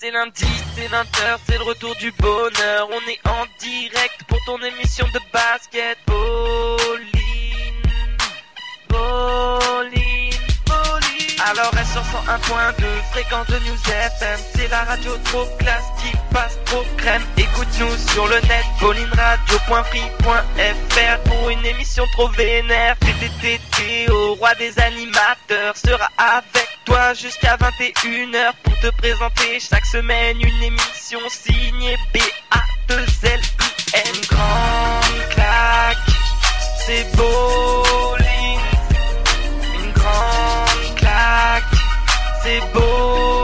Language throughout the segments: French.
c'est lundi, c'est 20h, c'est le retour du bonheur. On est en direct pour ton émission de basket. Pauline, Pauline, Pauline. Alors elle sur 101.2, fréquence de News FM. C'est la radio trop classe qui passe trop crème. Écoute-nous sur le net, paulineradio.free.fr pour une émission trop vénère. TTTT au roi des animateurs sera avec toi jusqu'à 21h pour te présenter chaque semaine une émission signée B-A-2-L-I-N. Une grande claque, c'est Bowling. Une grande claque, c'est Bowling.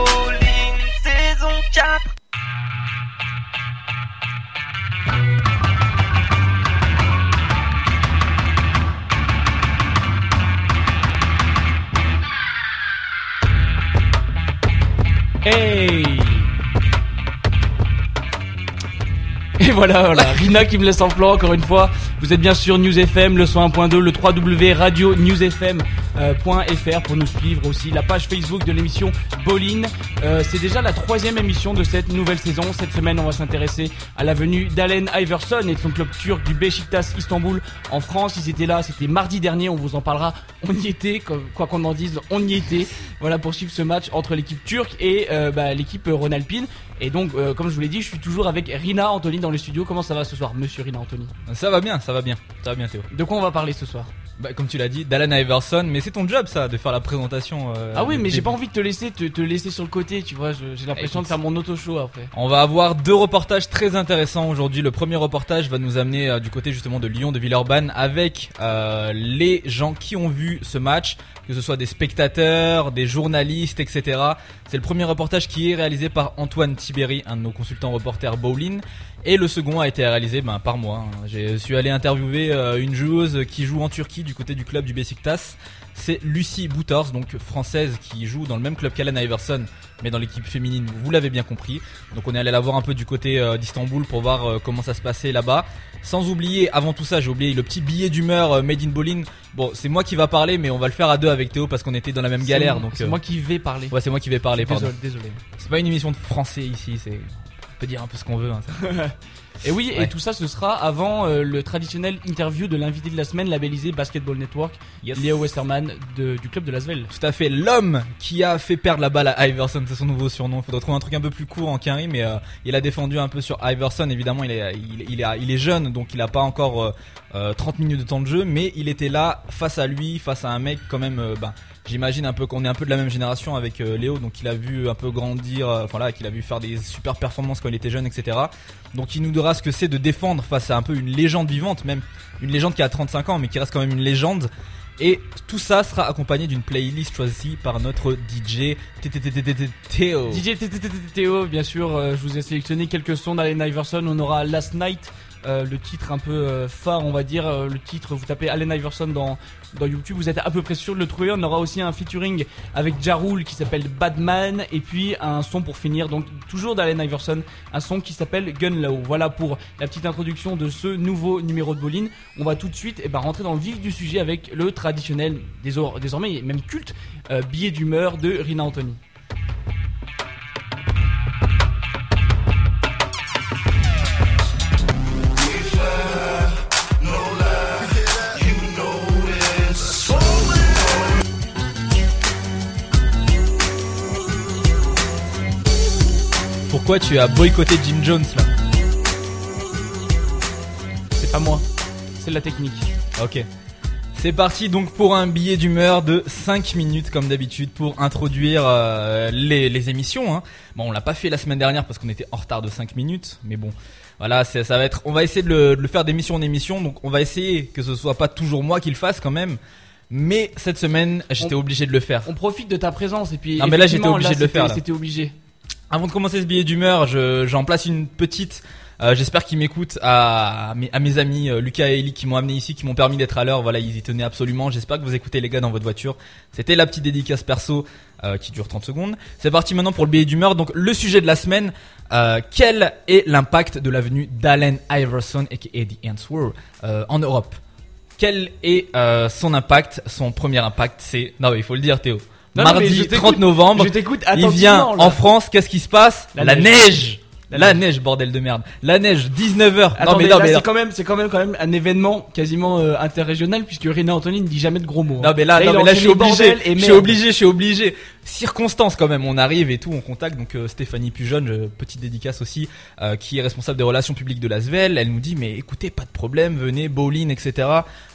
Hey Et voilà, voilà, Rina qui me laisse en plan encore une fois. Vous êtes bien sûr News FM, le 101.2, le 3W Radio News FM. euh, pour nous suivre aussi la page Facebook de l'émission Bolin. Euh, c'est déjà la troisième émission de cette nouvelle saison. Cette semaine, on va s'intéresser à la venue d'Allen Iverson et de son club turc du Beşiktaş Istanbul en France. Ils étaient là, c'était mardi dernier. On vous en parlera. On y était, quoi qu'on en dise, on y était. Voilà pour suivre ce match entre l'équipe turque et euh, bah, l'équipe Ronalpine. Et donc, euh, comme je vous l'ai dit, je suis toujours avec Rina Anthony dans le studio. Comment ça va ce soir, Monsieur Rina Anthony? Ça va bien, ça va bien, ça va bien Théo. De quoi on va parler ce soir? Bah, comme tu l'as dit, d'Alan Iverson, mais c'est ton job ça, de faire la présentation. euh, Ah oui, mais j'ai pas envie de te laisser te, te laisser sur le côté, tu vois. J'ai l'impression de faire mon auto show après. On va avoir deux reportages très intéressants aujourd'hui. Le premier reportage va nous amener euh, du côté justement de Lyon, de Villeurbanne, avec euh, les gens qui ont vu ce match, que ce soit des spectateurs, des journalistes, etc. C'est le premier reportage qui est réalisé par Antoine Tiberi, un de nos consultants reporters bowling. Et le second a été réalisé ben, par moi. hein. Je suis allé interviewer euh, une joueuse qui joue en Turquie du côté du club du Besiktas. C'est Lucie Boutors, donc française, qui joue dans le même club qu'Alan Iverson, mais dans l'équipe féminine, vous l'avez bien compris. Donc on est allé la voir un peu du côté euh, d'Istanbul pour voir euh, comment ça se passait là-bas. Sans oublier, avant tout ça, j'ai oublié le petit billet d'humeur euh, Made in Bowling. Bon, c'est moi qui va parler, mais on va le faire à deux avec Théo parce qu'on était dans la même galère. C'est- Donc c'est euh, moi qui vais parler. ouais, c'est moi qui vais parler. Pardon. désolé, désolé. C'est pas une émission de français ici. C'est peut dire un peu ce qu'on veut. hein. Et oui, et tout ça, ce sera avant euh, le traditionnel interview de l'invité de la semaine labellisé Basketball Network, Yes. Léo Westerman de- du club de Lasvel. Tout à fait, l'homme qui a fait perdre la balle à Iverson, c'est son nouveau surnom. Il faudrait trouver un truc un peu plus court en Quinry, mais euh, il a défendu un peu sur Iverson. Évidemment, il est, il, il est, il est jeune, donc il a pas encore euh, euh, 30 minutes de temps de jeu, mais il était là face à lui, face à un mec quand même. ben, J'imagine un peu qu'on est un peu de la même génération avec euh, Léo, donc il a vu un peu grandir, enfin là, qu'il a vu faire des super performances quand il était jeune, etc. Donc il nous dira ce que c'est de défendre face à un peu une légende vivante, même une légende qui a 35 ans, mais qui reste quand même une légende. Et tout ça sera accompagné d'une playlist choisie par notre DJ Théo. DJ Théo, bien sûr, euh, je vous ai sélectionné quelques sons d'Allen Iverson. On aura Last Night, euh, le titre un peu euh, phare, on va dire. euh, le titre, vous tapez Allen Iverson dans, YouTube, vous êtes à peu près sûr de le trouver. On aura aussi un featuring avec Jarul qui s'appelle Badman. Et puis un son pour finir, donc toujours d'Allen Iverson, un son qui s'appelle Gun Low. Voilà pour la petite introduction de ce nouveau numéro de Bolin. On va tout de suite eh ben, rentrer dans le vif du sujet avec le traditionnel, désor- désormais même culte, billet d'humeur de Rina Anthony. Pourquoi tu as boycotté Jim Jones là C'est pas moi, c'est la technique. Ok. C'est parti donc pour un billet d'humeur de 5 minutes comme d'habitude pour introduire euh, les, les émissions. Hein. Bon, on l'a pas fait la semaine dernière parce qu'on était en retard de 5 minutes, mais bon, voilà, ça va être. On va essayer de le, de le faire d'émission en émission, donc on va essayer que ce soit pas toujours moi qui le fasse quand même. Mais cette semaine, j'étais On- obligé de le faire. On profite de ta présence et puis. Non, mais là, j'étais obligé de le faire. C'était obligé. Avant de commencer ce billet d'humeur, je- j'en place une petite. euh, J'espère qu'ils m'écoutent à, mes, amis euh, Lucas et Ellie qui m'ont amené ici, qui m'ont permis d'être à l'heure. Voilà, ils y tenaient absolument. J'espère que vous écoutez les gars dans votre voiture. C'était la petite dédicace perso euh, qui dure 30 secondes. C'est parti maintenant pour le billet d'humeur. Donc le sujet de la semaine. quel est l'impact de la venue d'Allen Iverson et The Answer en Europe? Quel est son impact? Son premier impact, c'est non, il faut le dire, Théo. Non, mardi t'écoute. 30 novembre. Je t'écoute Il vient en France, qu'est-ce qui se passe La La, neige. neige. La La, neige. bordel de merde. La neige, 19h. Attendez, non mais non mais c'est quand même, c'est quand même, quand même un événement quasiment euh, interrégional puisque Rina Anthony ne dit jamais de gros mots. hein. Non mais là, non, mais là je suis obligé, je suis obligé, je suis obligé. Circonstance quand même, on arrive et tout, on contacte donc euh, Stéphanie Pujeune, euh, petite dédicace aussi, euh, qui est responsable des relations publiques de l'Asvel. Elle nous dit mais écoutez, pas de problème, venez bowling, etc.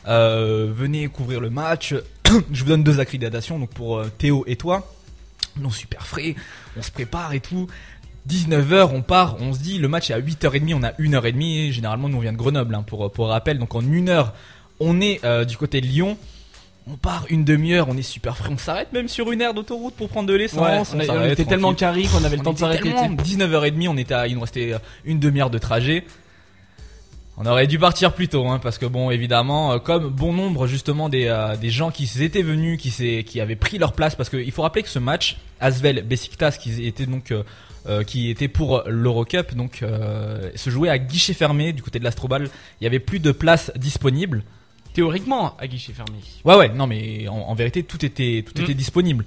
Venez couvrir le match. je vous donne deux accréditations donc pour euh, Théo et toi. Non super frais, on se prépare et tout. 19h, on part, on se dit le match est à 8h30, on a 1h30, généralement nous on vient de Grenoble hein, pour, pour rappel, donc en une heure on est euh, du côté de Lyon, on part une demi-heure, on est super frais, on s'arrête même sur une aire d'autoroute pour prendre de l'essence, Ouais, on, était tellement carré qu'on avait le temps de s'arrêter. tellement- tu sais. 19h30, on était à, il nous restait euh, une demi-heure de trajet. On aurait dû partir plus tôt, hein, parce que bon, évidemment, euh, comme bon nombre justement des, euh, des gens qui étaient venus, qui, s'est- qui avaient pris leur place, parce qu'il faut rappeler que ce match, Asvel Besiktas, qui était donc euh, qui était pour l'Eurocup, donc euh, se jouait à guichet fermé du côté de l'Astrobal. Il y avait plus de places disponibles. Théoriquement, à guichet fermé. Ouais ouais non mais en, en vérité tout était tout Mm. était disponible.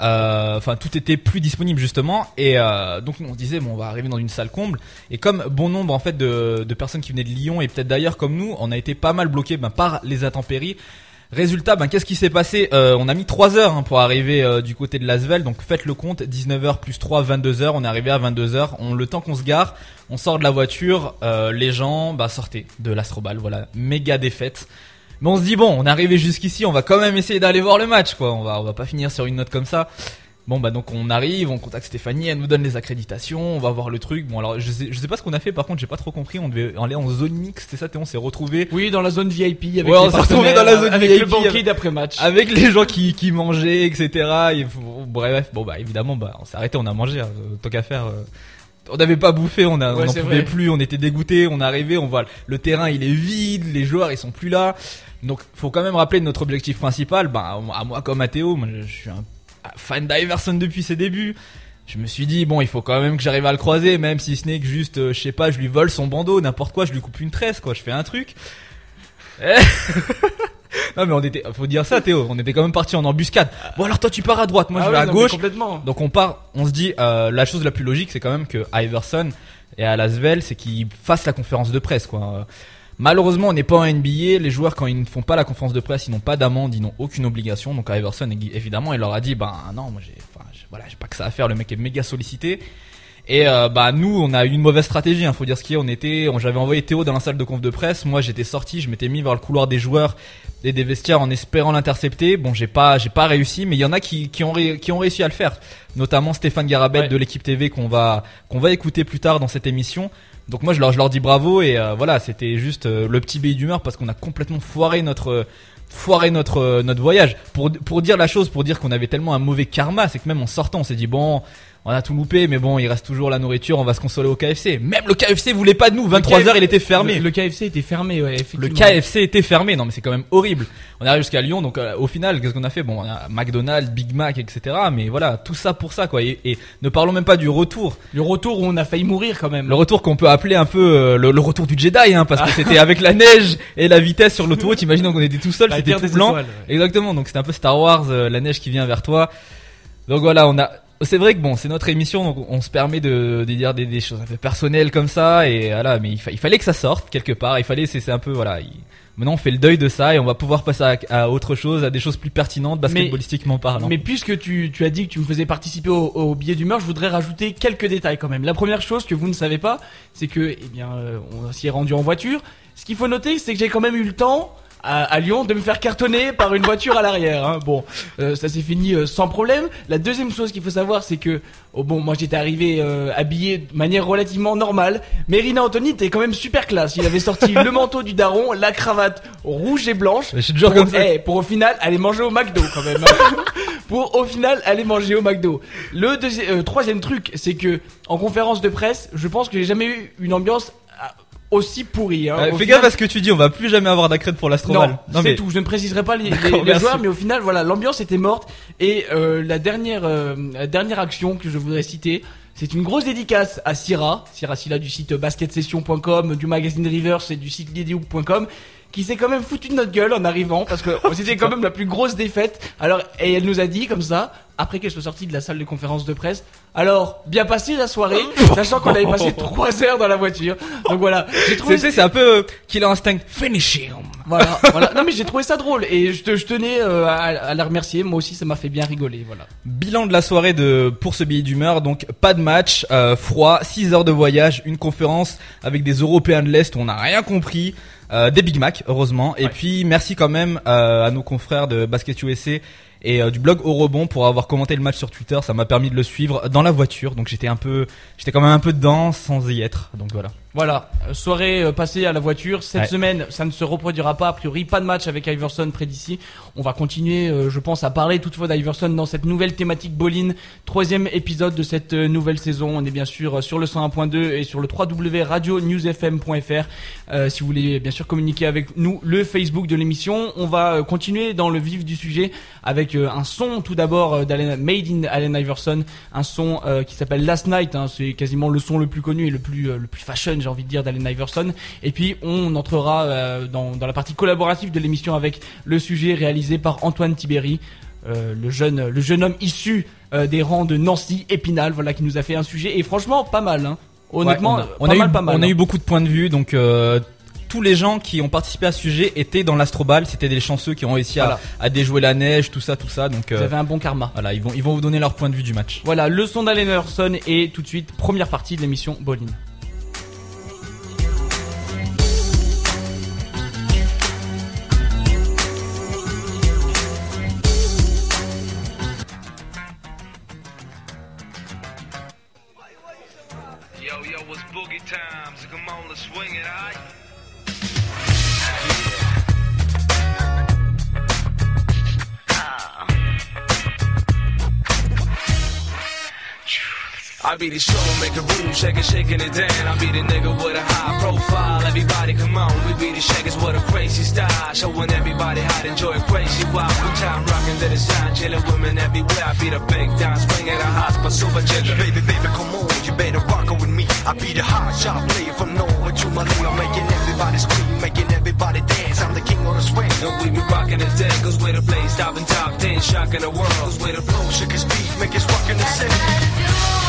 Euh, Enfin tout était plus disponible justement. Et euh, donc on disait bon on va arriver dans une salle comble. Et comme bon nombre en fait de, personnes qui venaient de Lyon et peut-être d'ailleurs comme nous on a été pas mal bloqués ben, par les intempéries. Résultat, ben, qu'est-ce qui s'est passé? Euh, On a mis 3 heures hein, pour arriver du côté de Lasvel, donc faites le compte, 19h plus 3, 22h, on est arrivé à 22h, on, le temps qu'on se gare, on sort de la voiture, les gens bah, sortaient de l'Astrobal, voilà, méga défaite. Mais on se dit bon, on est arrivé jusqu'ici, on va quand même essayer d'aller voir le match, quoi. On va, on va pas finir sur une note comme ça. Bon bah donc on arrive, on contacte Stéphanie, elle nous donne les accréditations, on va voir le truc. Bon alors je sais, je sais pas ce qu'on a fait, par contre j'ai pas trop compris. On devait aller en zone mixte, c'est ça, on s'est retrouvé Oui, dans la zone VIP avec Ouais, on les s'est dans la zone avec VIP, le banquier d'après match. avec les gens qui, qui mangeaient, etc. Et, bref, bon bah évidemment, bah on s'est arrêté, on a mangé, hein, tant qu'à faire. euh, on n'avait pas bouffé, on Ouais, n'en pouvait vrai. plus, on était dégoûtés, on est arrivé, on voit le terrain il est vide, les joueurs ils sont plus là. Donc faut quand même rappeler notre objectif principal, bah à moi comme à Théo, moi, je suis un fan d'Iverson depuis ses débuts. Je me suis dit bon il faut quand même que j'arrive à le croiser même si ce n'est que juste euh, je sais pas je lui vole son bandeau n'importe quoi je lui coupe une tresse quoi je fais un truc Eh. non mais on était faut dire ça Théo on était quand même parti en embuscade bon alors toi tu pars à droite moi Ah je vais oui, à non, gauche Complètement. donc on part, on se dit, euh, la chose la plus logique, c'est quand même que Iverson et à Lasvel, c'est qu'ils fassent la conférence de presse, quoi. Malheureusement, on n'est pas en NBA. Les joueurs, quand ils ne font pas la conférence de presse, ils n'ont pas d'amende, ils n'ont aucune obligation. Donc Iverson, évi- évidemment, il leur a dit, ben non, moi j'ai, enfin, voilà, j'ai pas que ça à faire. Le mec est méga sollicité. Et euh, bah nous, on a eu une mauvaise stratégie. Hein, faut dire ce qui est. On était, on- j'avais envoyé Théo dans la salle de conf de presse. Moi, j'étais sorti, je m'étais mis vers le couloir des joueurs et des vestiaires en espérant l'intercepter. Bon, j'ai pas, j'ai pas réussi, mais il y en a qui, qui ont, ré- qui ont réussi à le faire. Notamment Stéphane Garabet Ouais. de l'équipe TV qu'on va, qu'on va écouter plus tard dans cette émission. Donc moi, je leur, dis bravo et euh, voilà, c'était juste euh, le petit billet d'humeur parce qu'on a complètement foiré notre foiré notre euh, notre voyage. Pour pour dire la chose, pour dire qu'on avait tellement un mauvais karma, c'est que même en sortant, on s'est dit bon, on a tout loupé, mais bon, il reste toujours la nourriture, on va se consoler au KFC. Même le KFC voulait pas de nous. 23 KFC heures, il était fermé. Le, le KFC était fermé, ouais, effectivement. Le KFC était fermé, non mais c'est quand même horrible. On arrive jusqu'à Lyon, donc euh, au final, qu'est-ce qu'on a fait? Bon, on a McDonald's, Big Mac, etc. Mais voilà, tout ça pour ça, quoi. Et, et ne parlons même pas du retour. Le retour où on a failli mourir quand même. Le retour qu'on peut appeler un peu euh, le, le retour du Jedi, hein, parce que c'était avec la neige et la vitesse sur l'autoroute. Imaginons qu'on était tout seul, c'était tout blanc. étoiles, ouais. Exactement, donc c'était un peu Star Wars, euh, la neige qui vient vers toi. Donc voilà, on a. C'est vrai que bon, c'est notre émission, donc on se permet de, de dire des, des choses un peu personnelles comme ça, et voilà. Mais il, fa- il fallait que ça sorte quelque part. Il fallait, c'est un peu voilà. il- Maintenant, on fait le deuil de ça et on va pouvoir passer à, à autre chose, à des choses plus pertinentes, basketballistiquement parlant. Mais puisque tu, tu as dit que tu me faisais participer au, au billet d'humeur, je voudrais rajouter quelques détails quand même. La première chose que vous ne savez pas, c'est que, eh bien, euh, on s'y est rendu en voiture. Ce qu'il faut noter, c'est que j'ai quand même eu le temps à, à Lyon de me faire cartonner par une voiture à l'arrière. hein. Bon, euh, ça s'est fini euh, sans problème. La deuxième chose qu'il faut savoir, c'est que, oh bon, moi j'étais arrivé euh, habillé de manière relativement normale, mais Rina Anthony était quand même super classe. Il avait sorti le manteau du daron, la cravate rouge et blanche. Je suis toujours pour, comme ça. eh, pour au final aller manger au McDo quand même. pour au final aller manger au McDo. Le deuxième, troisième truc, c'est que en conférence de presse, je pense que j'ai jamais eu une ambiance aussi pourrie. Hein. Euh, fais final- gaffe à ce que tu dis, on va plus jamais avoir d'accrède pour l'Astroval. non, c'est tout. Je ne préciserai pas les, les- joueurs, mais au final, voilà, l'ambiance était morte. Et euh, la dernière, euh, la dernière action que je voudrais citer, c'est une grosse dédicace à Syrah, Syrah Silla du site basketsession.com, du magazine Rivers et du site Lidioop.com, qui s'est quand même foutu de notre gueule en arrivant parce que c'était quand même la plus grosse défaite. Alors et elle nous a dit comme ça après qu'elle soit sortie de la salle de conférence de presse. Alors bien passé la soirée, sachant qu'on avait passé trois heures dans la voiture. Donc voilà, j'ai trouvé C'est c'est un peu euh, Killer Instinct Finishing. voilà, voilà. Non mais j'ai trouvé ça drôle et je, te- je tenais euh, à, à la remercier. Moi aussi ça m'a fait bien rigoler. Voilà. Bilan de la soirée de pour ce billet d'humeur, donc pas de match, euh, froid, 6 heures de voyage, une conférence avec des Européens de l'Est, on n'a rien compris, euh, des Big Mac heureusement, et puis merci quand même euh, à nos confrères de Basket USA et euh, du blog Au Rebond pour avoir commenté le match sur Twitter, ça m'a permis de le suivre dans la voiture, donc j'étais un peu, j'étais quand même un peu dedans sans y être, donc voilà. Voilà, euh, soirée euh, passée à la voiture. Cette Ouais. semaine, ça ne se reproduira pas. A priori, pas de match avec Iverson près d'ici. On va continuer, euh, je pense, à parler toutefois d'Iverson dans cette nouvelle thématique Bolin. Troisième épisode de cette nouvelle saison. On est bien sûr sur le 101.2 et sur le www.radionewsfm.fr. Euh, si vous voulez bien sûr communiquer avec nous, le Facebook de l'émission. On va continuer dans le vif du sujet avec un son tout d'abord d'Allen Made in Allen Iverson, un son euh, qui s'appelle Last Night. hein. C'est quasiment le son le plus connu et le plus euh, le plus fashion, j'ai envie de dire, d'Allen Iverson. Et puis on entrera euh, dans, dans la partie collaborative de l'émission avec le sujet réalisé par Antoine Tibéry. euh, le jeune le jeune homme issu euh, des rangs de Nancy Épinal voilà qui nous a fait un sujet et franchement pas mal hein. honnêtement Ouais, on a, pas on a mal eu, pas mal on a hein. eu beaucoup de points de vue, donc tous les gens qui ont participé à ce sujet étaient dans l'astrobal, c'était des chanceux qui ont réussi Voilà. à, déjouer la neige, tout ça, tout ça, donc vous euh, avez un bon karma voilà, ils vont, ils vont vous donner leur point de vue du match. voilà le son d'Allen Iverson et tout de suite première partie de l'émission Bolin shaking, shaking it down. I be the nigga with a high profile. Everybody, come on, we be the shakers with a crazy style, showing everybody how to enjoy crazy wild. Good time rocking to the sound, chilling women everywhere. I be the big dance, swing at a spot, super jigger. Baby, baby, come on, you better rock with me. I be the hot shot player from Norway to Malino, making everybody scream, making everybody dance. I'm the king of the swing. And we be rocking it dead, cause we're the place, stopping top 10, shocking the world. Cause we're the flow, shake his beat, make us rock in the city.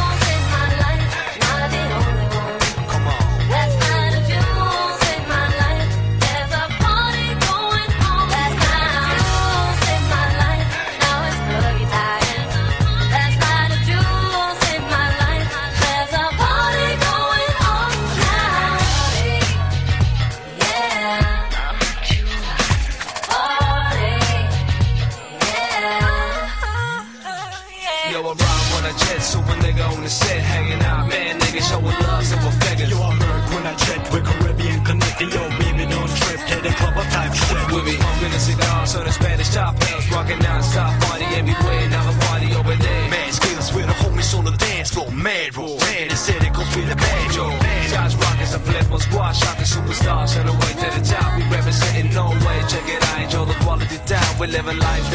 Quality down. We living life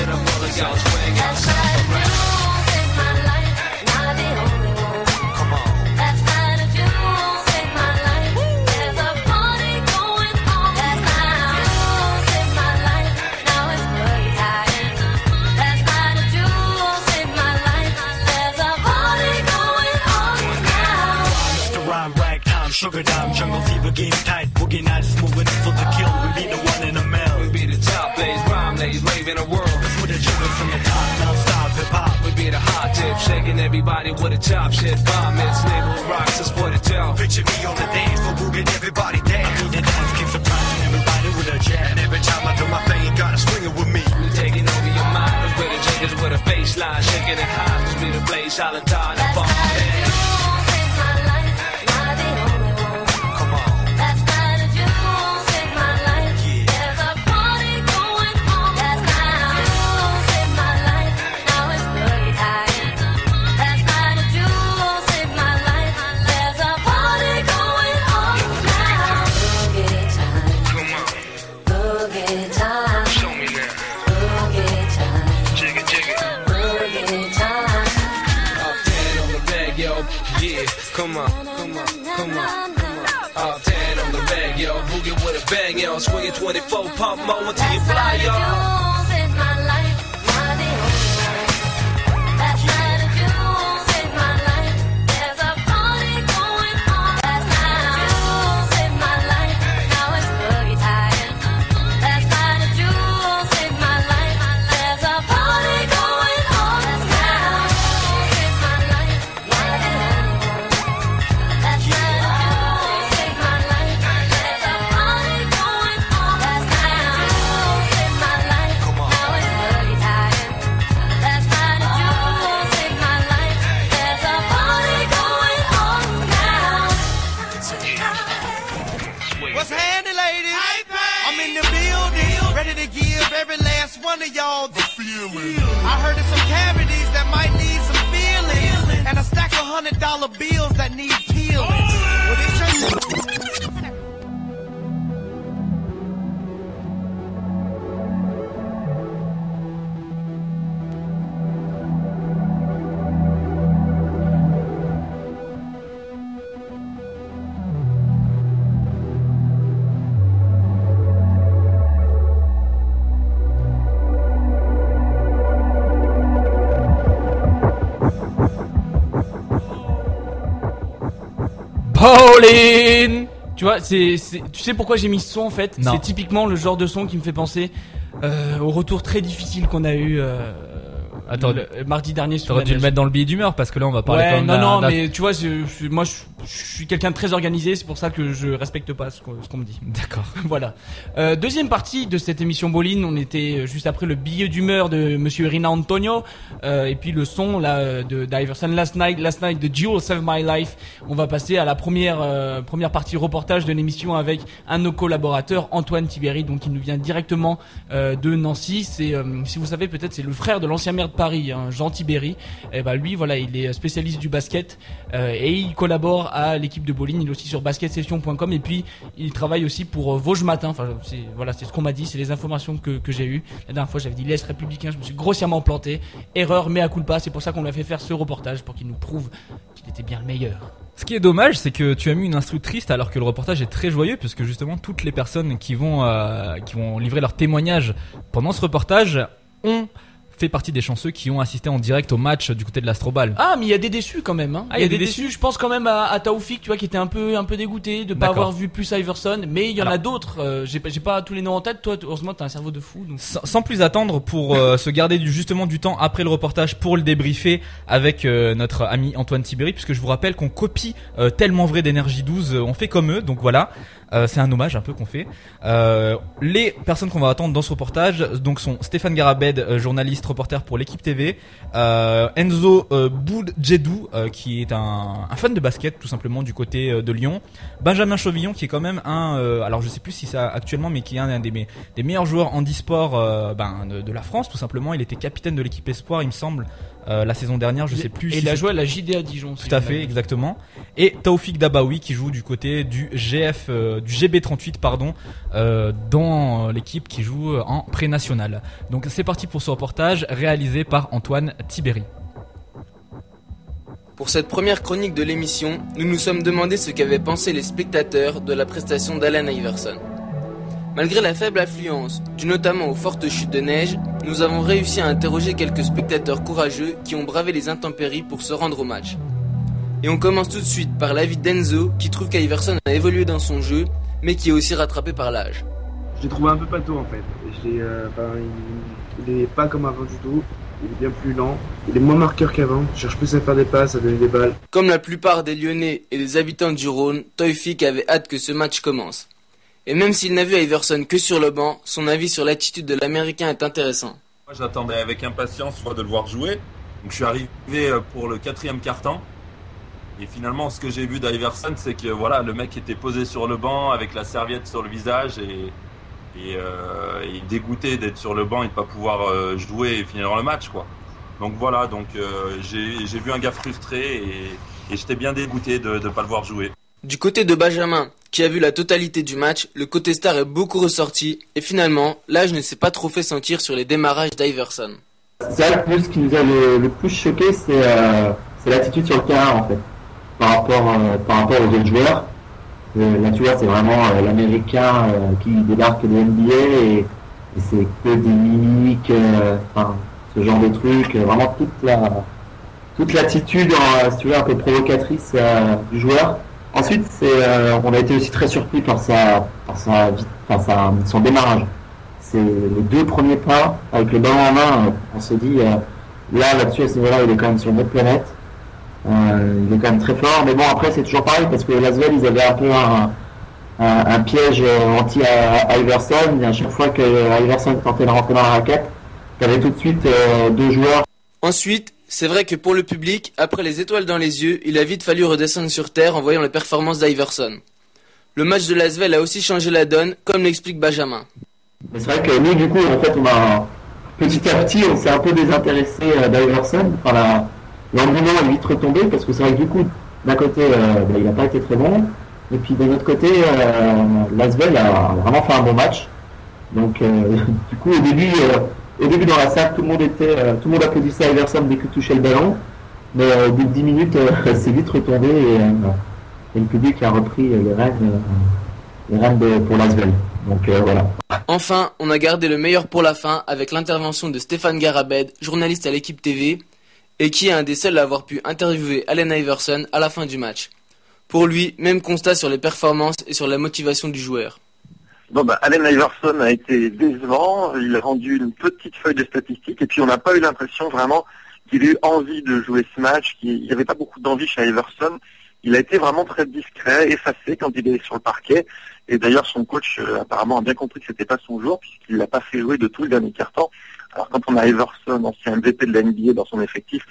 Now they all know. Come on. That's fine to you, save my life. There's a party going on. That's my news, save my life. Now it's pretty tight. That's why the fullest, y'all swing outside. Come on. Now. Mr. Rhyme, rag sugar dime, jungle fever, game tight. Boogie nights moving for the kill. We be the one shaking everybody with a top shit bomb. It's neighborhood rocks, that's what it tell. Picture me on the dance floor, booging everybody down. I need the dance, keep surprising everybody with a jam. And every time I do my thing, you gotta swing it with me. Taking over your mind, cause we're the jiggers with a baseline, shaking it high, cause we the silent time, and bomb. on. Square 24, pump more until you fly, y'all. Tu vois, c'est, tu sais pourquoi j'ai mis ce son en fait? C'est typiquement le genre de son qui me fait penser euh, au retour très difficile qu'on a eu euh, Attends, le- mardi dernier sur T'aurais dû le mettre dans le billet d'humeur parce que là on va parler quand Ouais, même non, non, mais tu vois, je, je- moi, je, je suis quelqu'un de très organisé, c'est pour ça que je respecte pas ce qu'on, qu'on me dit. D'accord. voilà. Euh, deuxième partie de cette émission Boline, on était juste après le billet d'humeur de Monsieur Rina Antonio, euh, et puis le son là de d'Iverson Last Night, Last Night de Jewel Save My Life. On va passer à la première euh, première partie reportage de l'émission avec un de nos collaborateurs, Antoine Tiberi, donc il nous vient directement euh, de Nancy. C'est, euh, si vous savez peut-être, c'est le frère de l'ancien maire de Paris, hein, Jean Tiberi. Et ben lui, voilà, il est spécialiste du basket euh, et il collabore à l'équipe de Boline. Il est aussi sur basketsession.com et puis il travaille aussi pour euh, Vosges Matin. Enfin, c'est voilà, c'est ce qu'on m'a dit, c'est les informations que, que j'ai eues. La dernière fois, j'avais dit l'Est républicain, je me suis grossièrement planté. Erreur, mais à culpa. C'est pour ça qu'on lui a fait faire ce reportage pour qu'il nous prouve qu'il était bien le meilleur. Ce qui est dommage, c'est que tu as mis une instru triste alors que le reportage est très joyeux puisque justement toutes les personnes qui vont euh, qui vont livrer leur témoignage pendant ce reportage ont fait partie des chanceux qui ont assisté en direct au match du côté de l'Astrobal. Ah, mais il y a des déçus quand même. Hein. Ah, il y a des déçus Je pense quand même à, à Taoufik, tu vois, qui était un peu, un peu dégoûté de pas D'accord. avoir vu plus Iverson. Mais il y en a d'autres. euh, j'ai, pas- j'ai pas tous les noms en tête. Toi, heureusement, t'as un cerveau de fou. Donc... Sans, sans plus attendre, pour euh, se garder du, justement du temps après le reportage pour le débriefer avec euh, notre ami Antoine Tiberi, puisque je vous rappelle qu'on copie euh, tellement vrai d'énergie 12, euh, on fait comme eux, donc voilà, Euh, c'est un hommage un peu qu'on fait. Euh, les personnes qu'on va attendre dans ce reportage, sont Stéphane Garabed, euh, journaliste reporter pour l'équipe TV, Enzo Boudjedou, qui est un, fan de basket tout simplement du côté de Lyon, Benjamin Chauvillon qui est quand même un, alors je sais plus si c'est actuellement, mais qui est un des, me- des meilleurs joueurs handisport ben, de, de la France tout simplement. Il était capitaine de l'équipe Espoir, il me semble, euh, la saison dernière. Je sais plus. Et si il a joué à la JDA Dijon. si tout à fait, exactement. Et Taoufik Dabaoui qui joue du côté du GF, euh, du GB38 pardon, euh, dans l'équipe qui joue en pré-national. Donc c'est parti pour ce reportage réalisé par Antoine Tiberi. Pour cette première chronique de l'émission, nous nous sommes demandé ce qu'avaient pensé les spectateurs de la prestation d'Alan Iverson. Malgré la faible affluence, due notamment aux fortes chutes de neige, nous avons réussi à interroger quelques spectateurs courageux qui ont bravé les intempéries pour se rendre au match. Et on commence tout de suite par l'avis d'Enzo qui trouve qu'Iverson a évolué dans son jeu, mais qui est aussi rattrapé par l'âge. Je l'ai trouvé un peu pâteau en fait. Je euh, ben, il, il est pas comme avant du tout. Il est bien plus lent. Il est moins marqueur qu'avant. Il cherche plus à faire des passes, à donner des balles. Comme la plupart des Lyonnais et des habitants du Rhône, Toyfik avait hâte que ce match commence. Et même s'il n'a vu Iverson que sur le banc, son avis sur l'attitude de l'Américain est intéressant. Moi, j'attendais avec impatience de le voir jouer. Je suis arrivé euh, pour le quatrième quart-temps. Et finalement, ce que j'ai vu d'Iverson, c'est que voilà, le mec était posé sur le banc avec la serviette sur le visage et, et, euh, dégoûté d'être sur le banc et de pas pouvoir euh, jouer et finir le match, quoi. Donc voilà, donc j'ai j'ai vu un gars frustré et, et j'étais bien dégoûté de ne pas le voir jouer. Du côté de Benjamin, qui a vu la totalité du match, le côté star est beaucoup ressorti, et finalement, l'âge ne s'est pas trop fait sentir sur les démarrages d'Iverson. C'est vrai que nous, ce qui nous a le, plus choqué, c'est euh, c'est l'attitude sur le terrain, en fait, par rapport, euh, par rapport aux autres joueurs. Euh, là, tu vois, c'est vraiment l'américain qui débarque de NBA et, c'est que des mimiques, enfin, ce genre de trucs, vraiment toute la toute l'attitude, si tu veux, un peu provocatrice du joueur. Ensuite, euh, on a été aussi très surpris par sa, par sa, enfin, sa- son démarrage. C'est les deux premiers pas avec le ballon en main. on se dit, euh, là, là-dessus, à ce niveau-là, il est quand même sur une autre planète. Euh, il est quand même très fort. Mais bon, après, c'est toujours pareil parce que Lasvel, ils avaient un peu un, un, un piège euh, anti-Iverson. Et à chaque fois que Iverson tentait de rentrer dans la raquette, tu avais tout de suite euh, deux joueurs Ensuite, c'est vrai que pour le public, après les étoiles dans les yeux, il a vite fallu redescendre sur terre en voyant les performances d'Iverson. Le match de Lasvel a aussi changé la donne, comme l'explique Benjamin. C'est vrai que nous, du coup, en fait, on a petit à petit, on s'est un peu désintéressé euh, d'Iverson. Enfin, l'engouement est vite retombé parce que c'est vrai que du coup, d'un côté, euh, bah, il n'a pas été très bon. Et puis de l'autre côté, euh, a vraiment fait un bon match. Donc, euh, du coup, au début, au début dans la salle, tout le monde était, euh, tout le monde applaudissait Iverson dès qu'il touchait le ballon. Mais euh, au bout de 10 minutes, euh, c'est vite retombé et, le public a repris les rênes, les rênes pour Lasvel. Donc voilà. Enfin, on a gardé le meilleur pour la fin avec l'intervention de Stéphane Garabed, journaliste à l'équipe TV, et qui est un des seuls à avoir pu interviewer Allen Iverson à la fin du match. Pour lui, même constat sur les performances et sur la motivation du joueur. Bon, bah, Allen Iverson a été décevant. Il a rendu une petite feuille de statistiques et puis on n'a pas eu l'impression vraiment qu'il ait eu envie de jouer ce match. qu'il n'y avait pas beaucoup d'envie chez Iverson. Il a été vraiment très discret, effacé quand il est sur le parquet. Et d'ailleurs, son coach euh, apparemment a bien compris que c'était pas son jour puisqu'il l'a pas fait jouer de tout le dernier quart-temps. Alors quand on a Iverson, ancien MVP de la NBA dans son effectif,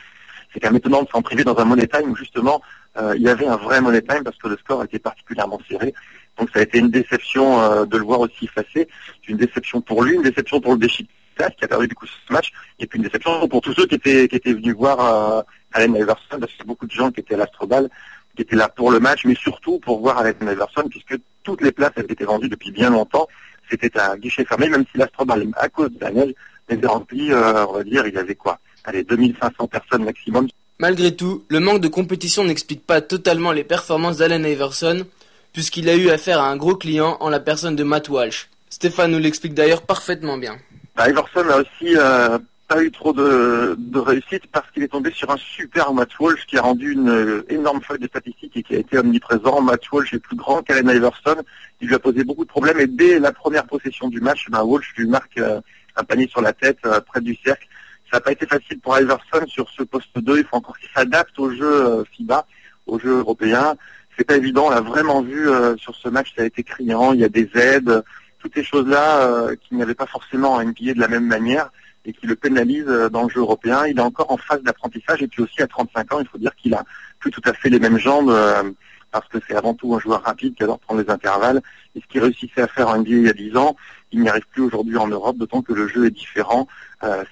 c'est quand même étonnant de s'en priver dans un money time où justement euh, il y avait un vrai money time parce que le score était particulièrement serré. Donc ça a été une déception euh, de le voir aussi effacé, une déception pour lui, une déception pour le Besiktas qui a perdu du coup ce match, et puis une déception pour tous ceux qui étaient qui étaient venus voir euh, Allen Iverson, parce a beaucoup de gens qui étaient à l'Astrobal, qui étaient là pour le match, mais surtout pour voir Allen Iverson, puisque toutes les places avaient été vendues depuis bien longtemps. C'était un guichet fermé, même si l'Astrobal, à cause de la neige, était rempli, euh, on va dire, il y avait quoi? Allez, 2500 personnes maximum. Malgré tout, le manque de compétition n'explique pas totalement les performances d'Allen Iverson, puisqu'il a eu affaire à un gros client en la personne de Matt Walsh. Stéphane nous l'explique d'ailleurs parfaitement bien. Bah, Iverson a aussi euh, pas eu trop de, de réussite parce qu'il est tombé sur un super Matt Walsh qui a rendu une euh, énorme feuille de statistiques et qui a été omniprésent. Matt Walsh est plus grand qu'Allen Iverson. Il lui a posé beaucoup de problèmes et dès la première possession du match, bah, Walsh lui marque euh, un panier sur la tête euh, près du cercle. Ça n'a pas été facile pour Iverson sur ce poste 2. Il faut encore qu'il s'adapte au jeu FIBA, au jeu européen. C'est pas évident. On l'a vraiment vu euh, sur ce match. Ça a été criant. Il y a des aides, toutes ces choses-là euh, qu'il n'y avait pas forcément à NBA de la même manière et qui le pénalisent euh, dans le jeu européen. Il est encore en phase d'apprentissage et puis aussi à 35 ans, il faut dire qu'il a plus tout à fait les mêmes jambes parce que c'est avant tout un joueur rapide qui adore prendre les intervalles. Et ce qu'il réussissait à faire en NBA il y a 10 ans, il n'y arrive plus aujourd'hui en Europe, d'autant que le jeu est différent.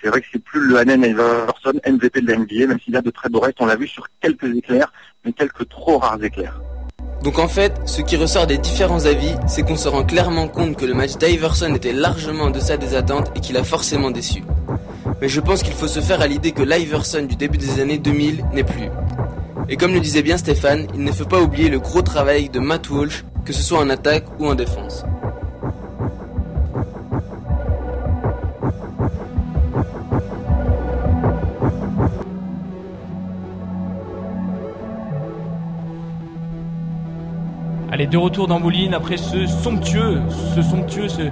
C'est vrai que c'est plus le Allen Iverson MVP de la NBA, même s'il a de très beaux restes. On l'a vu sur quelques éclairs, mais quelques trop rares éclairs. Donc en fait, ce qui ressort des différents avis, c'est qu'on se rend clairement compte que le match d'Iverson était largement en deçà des attentes et qu'il a forcément déçu. Mais je pense qu'il faut se faire à l'idée que l'Iverson du début des années 2000 n'est plus. Et comme le disait bien Stéphane, il ne faut pas oublier le gros travail de Matt Walsh, que ce soit en attaque ou en défense. Allez, de retour dans Moulines après ce somptueux, ce somptueux, ce,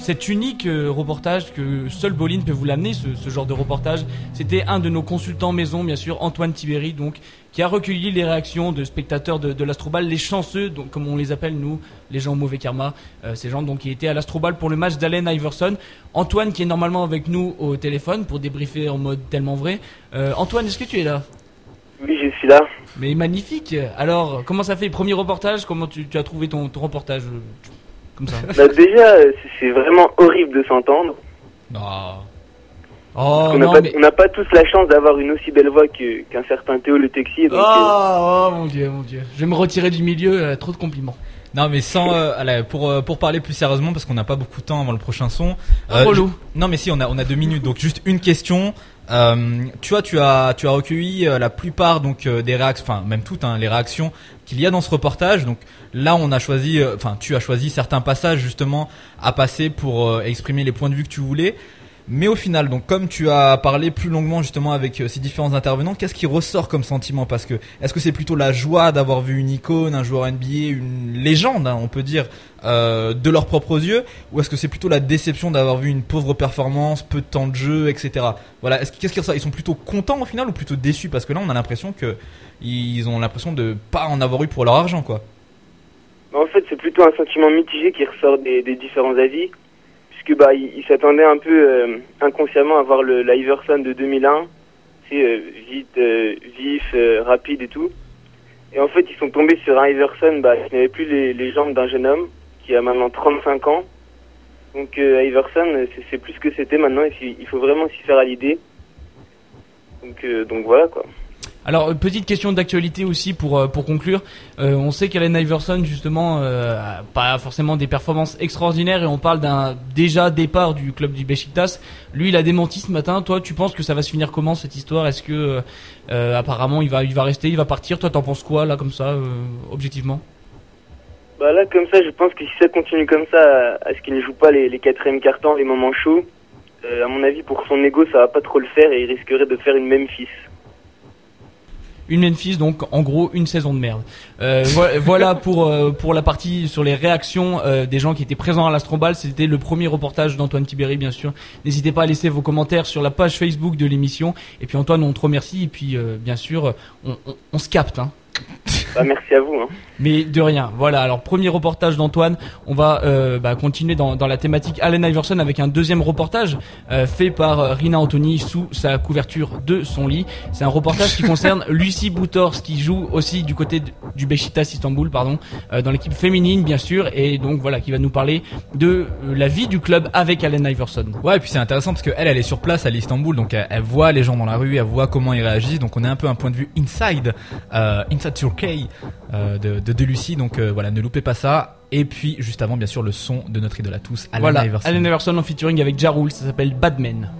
cet unique euh, reportage que seul Boline peut vous l'amener, ce, genre de reportage. C'était un de nos consultants maison, bien sûr, Antoine Tibéry, donc, qui a recueilli les réactions de spectateurs de, de l'Astrobal, les chanceux, comme on les appelle nous, les gens au mauvais karma, euh, ces gens donc qui étaient à l'Astrobal pour le match d'Allen Iverson. Antoine qui est normalement avec nous au téléphone pour débriefer en mode tellement vrai. Euh, Antoine, est-ce que tu es là? Oui, je suis là. Mais magnifique. Alors, comment ça fait Premier reportage Comment tu, tu as trouvé ton, ton reportage euh, Comme ça. Bah, déjà, euh, c'est- vraiment horrible de s'entendre. Ah. Oh on n'a pas, mais tous la chance d'avoir une aussi belle voix qu'un certain Théo Le Texier. Donc, euh, Oh, oh, mon dieu, mon dieu. Je vais me retirer du milieu, euh, trop de compliments. Non mais sans euh, allez, pour euh, pour parler plus sérieusement parce qu'on n'a pas beaucoup de temps avant le prochain son. Ah, relou. je- non mais si on a on a deux minutes donc juste une question. Euh, tu vois tu as tu as recueilli euh, la plupart donc euh, des réactions enfin même toutes hein, les réactions qu'il y a dans ce reportage donc là on a choisi euh, enfin tu as choisi certains passages justement à passer pour exprimer les points de vue que tu voulais. Mais au final, donc comme tu as parlé plus longuement justement avec euh, ces différents intervenants, qu'est-ce qui ressort comme sentiment? Parce que est-ce que c'est plutôt la joie d'avoir vu une icône, un joueur NBA, une légende, hein, on peut dire, euh, de leurs propres yeux, ou est-ce que c'est plutôt la déception d'avoir vu une pauvre performance, peu de temps de jeu, etc. Voilà, est-ce que- qu'est-ce qui ressort? Ils sont plutôt contents au final ou plutôt déçus? Parce que là, on a l'impression que ils ont l'impression de pas en avoir eu pour leur argent, quoi. En fait, c'est plutôt un sentiment mitigé qui ressort des différents avis, puisque bah, ils ils s'attendaient un peu euh, inconsciemment à voir le l'Iverson de 2001, c'est euh, vite, euh, vif, euh, rapide et tout. Et en fait, ils sont tombés sur un Iverson bah, qui n'avait plus les, les jambes d'un jeune homme, qui a maintenant 35 ans. Donc euh, Iverson, c'est- plus ce que c'était maintenant, et il faut vraiment s'y faire à l'idée. Donc, euh, donc voilà quoi. Alors, euh, petite question d'actualité aussi pour, euh, conclure. Euh, on sait qu'Allen Iverson, justement, pas forcément des performances extraordinaires et on parle d'un déjà départ du club du Besiktas. Lui, il a démenti ce matin. Toi, tu penses que ça va se finir comment cette histoire? Est-ce que, apparemment, il va, il va rester, il va partir? Toi, t'en penses quoi, là, comme ça, objectivement? Bah là, comme ça, je pense que si ça continue comme ça, à, ce qu'il ne joue pas les, les quatrièmes cartons, les moments chauds, à mon avis, pour son ego, ça va pas trop le faire et il risquerait de faire une Memphis. Une Memphis, donc en gros une saison de merde. Euh, vo- voilà pour euh, pour la partie sur les réactions euh, des gens qui étaient présents à l'Astrobal. C'était le premier reportage d'Antoine Tibéry, bien sûr. N'hésitez pas à laisser vos commentaires sur la page Facebook de l'émission. Et puis Antoine, on te remercie. Et puis euh, bien sûr, on, on, on se capte. Hein. Bah, merci à vous. Hein. Mais de rien. Voilà. Alors premier reportage d'Antoine. On va euh, bah, continuer dans, dans la thématique Allen Iverson avec un deuxième reportage euh, fait par euh, Rina Anthony sous sa couverture de son lit. C'est un reportage qui concerne Lucie Boutors qui joue aussi du côté de- du Beşiktaş Istanbul, pardon, euh, dans l'équipe féminine bien sûr, et donc voilà qui va nous parler de euh, la vie du club avec Allen Iverson. Ouais, et puis c'est intéressant parce qu'elle, elle est sur place à l'Istanbul, donc elle, elle voit les gens dans la rue, elle voit comment ils réagissent, donc on a un peu un point de vue inside, euh, inside Turkey euh, de, de, de Lucie, donc euh, voilà, ne loupez pas ça. Et puis juste avant, bien sûr, le son de notre idole à tous, Allen voilà, Iverson. Allen Iverson en featuring avec Ja Rule, ça s'appelle Badman.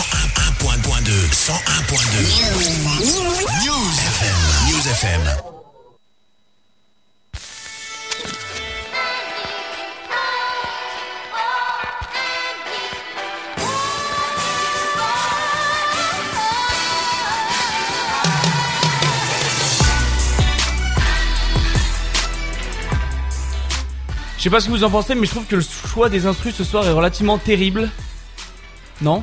101.2 101.2 News FM News FM Je sais pas ce que vous en pensez, mais je trouve que le choix des instrus ce soir est relativement terrible. Non?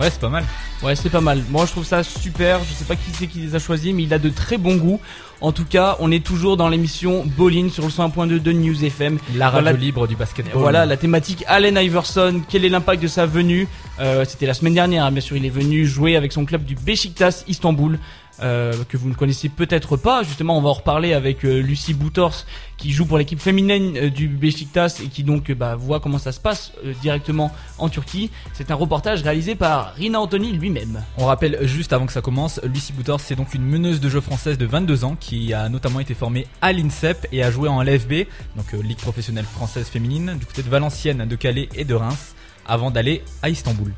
Ouais, c'est pas mal. Ouais, c'est pas mal. Moi, je trouve ça super. Je sais pas qui c'est qui les a choisis, mais il a de très bon goût. En tout cas, on est toujours dans l'émission Bowling sur le 101.2 de News FM. La radio Voilà- libre du basketball. Voilà la thématique Allen Iverson. Quel est l'impact de sa venue? Euh, C'était la semaine dernière, hein, bien sûr. Il est venu jouer avec son club du Beşiktaş Istanbul. Euh, que vous ne connaissez peut-être pas. Justement, on va en reparler avec euh, Lucie Boutors, qui joue pour l'équipe féminine euh, du Beşiktaş et qui donc bah, voit comment ça se passe directement en Turquie. C'est un reportage réalisé par Rina Anthony lui-même. On rappelle juste avant que ça commence, Lucie Boutors c'est donc une meneuse de jeu française de 22 ans qui a notamment été formée à l'INSEP et a joué en LFB, donc Ligue professionnelle française féminine, du côté de Valenciennes, de Calais et de Reims, avant d'aller à Istanbul.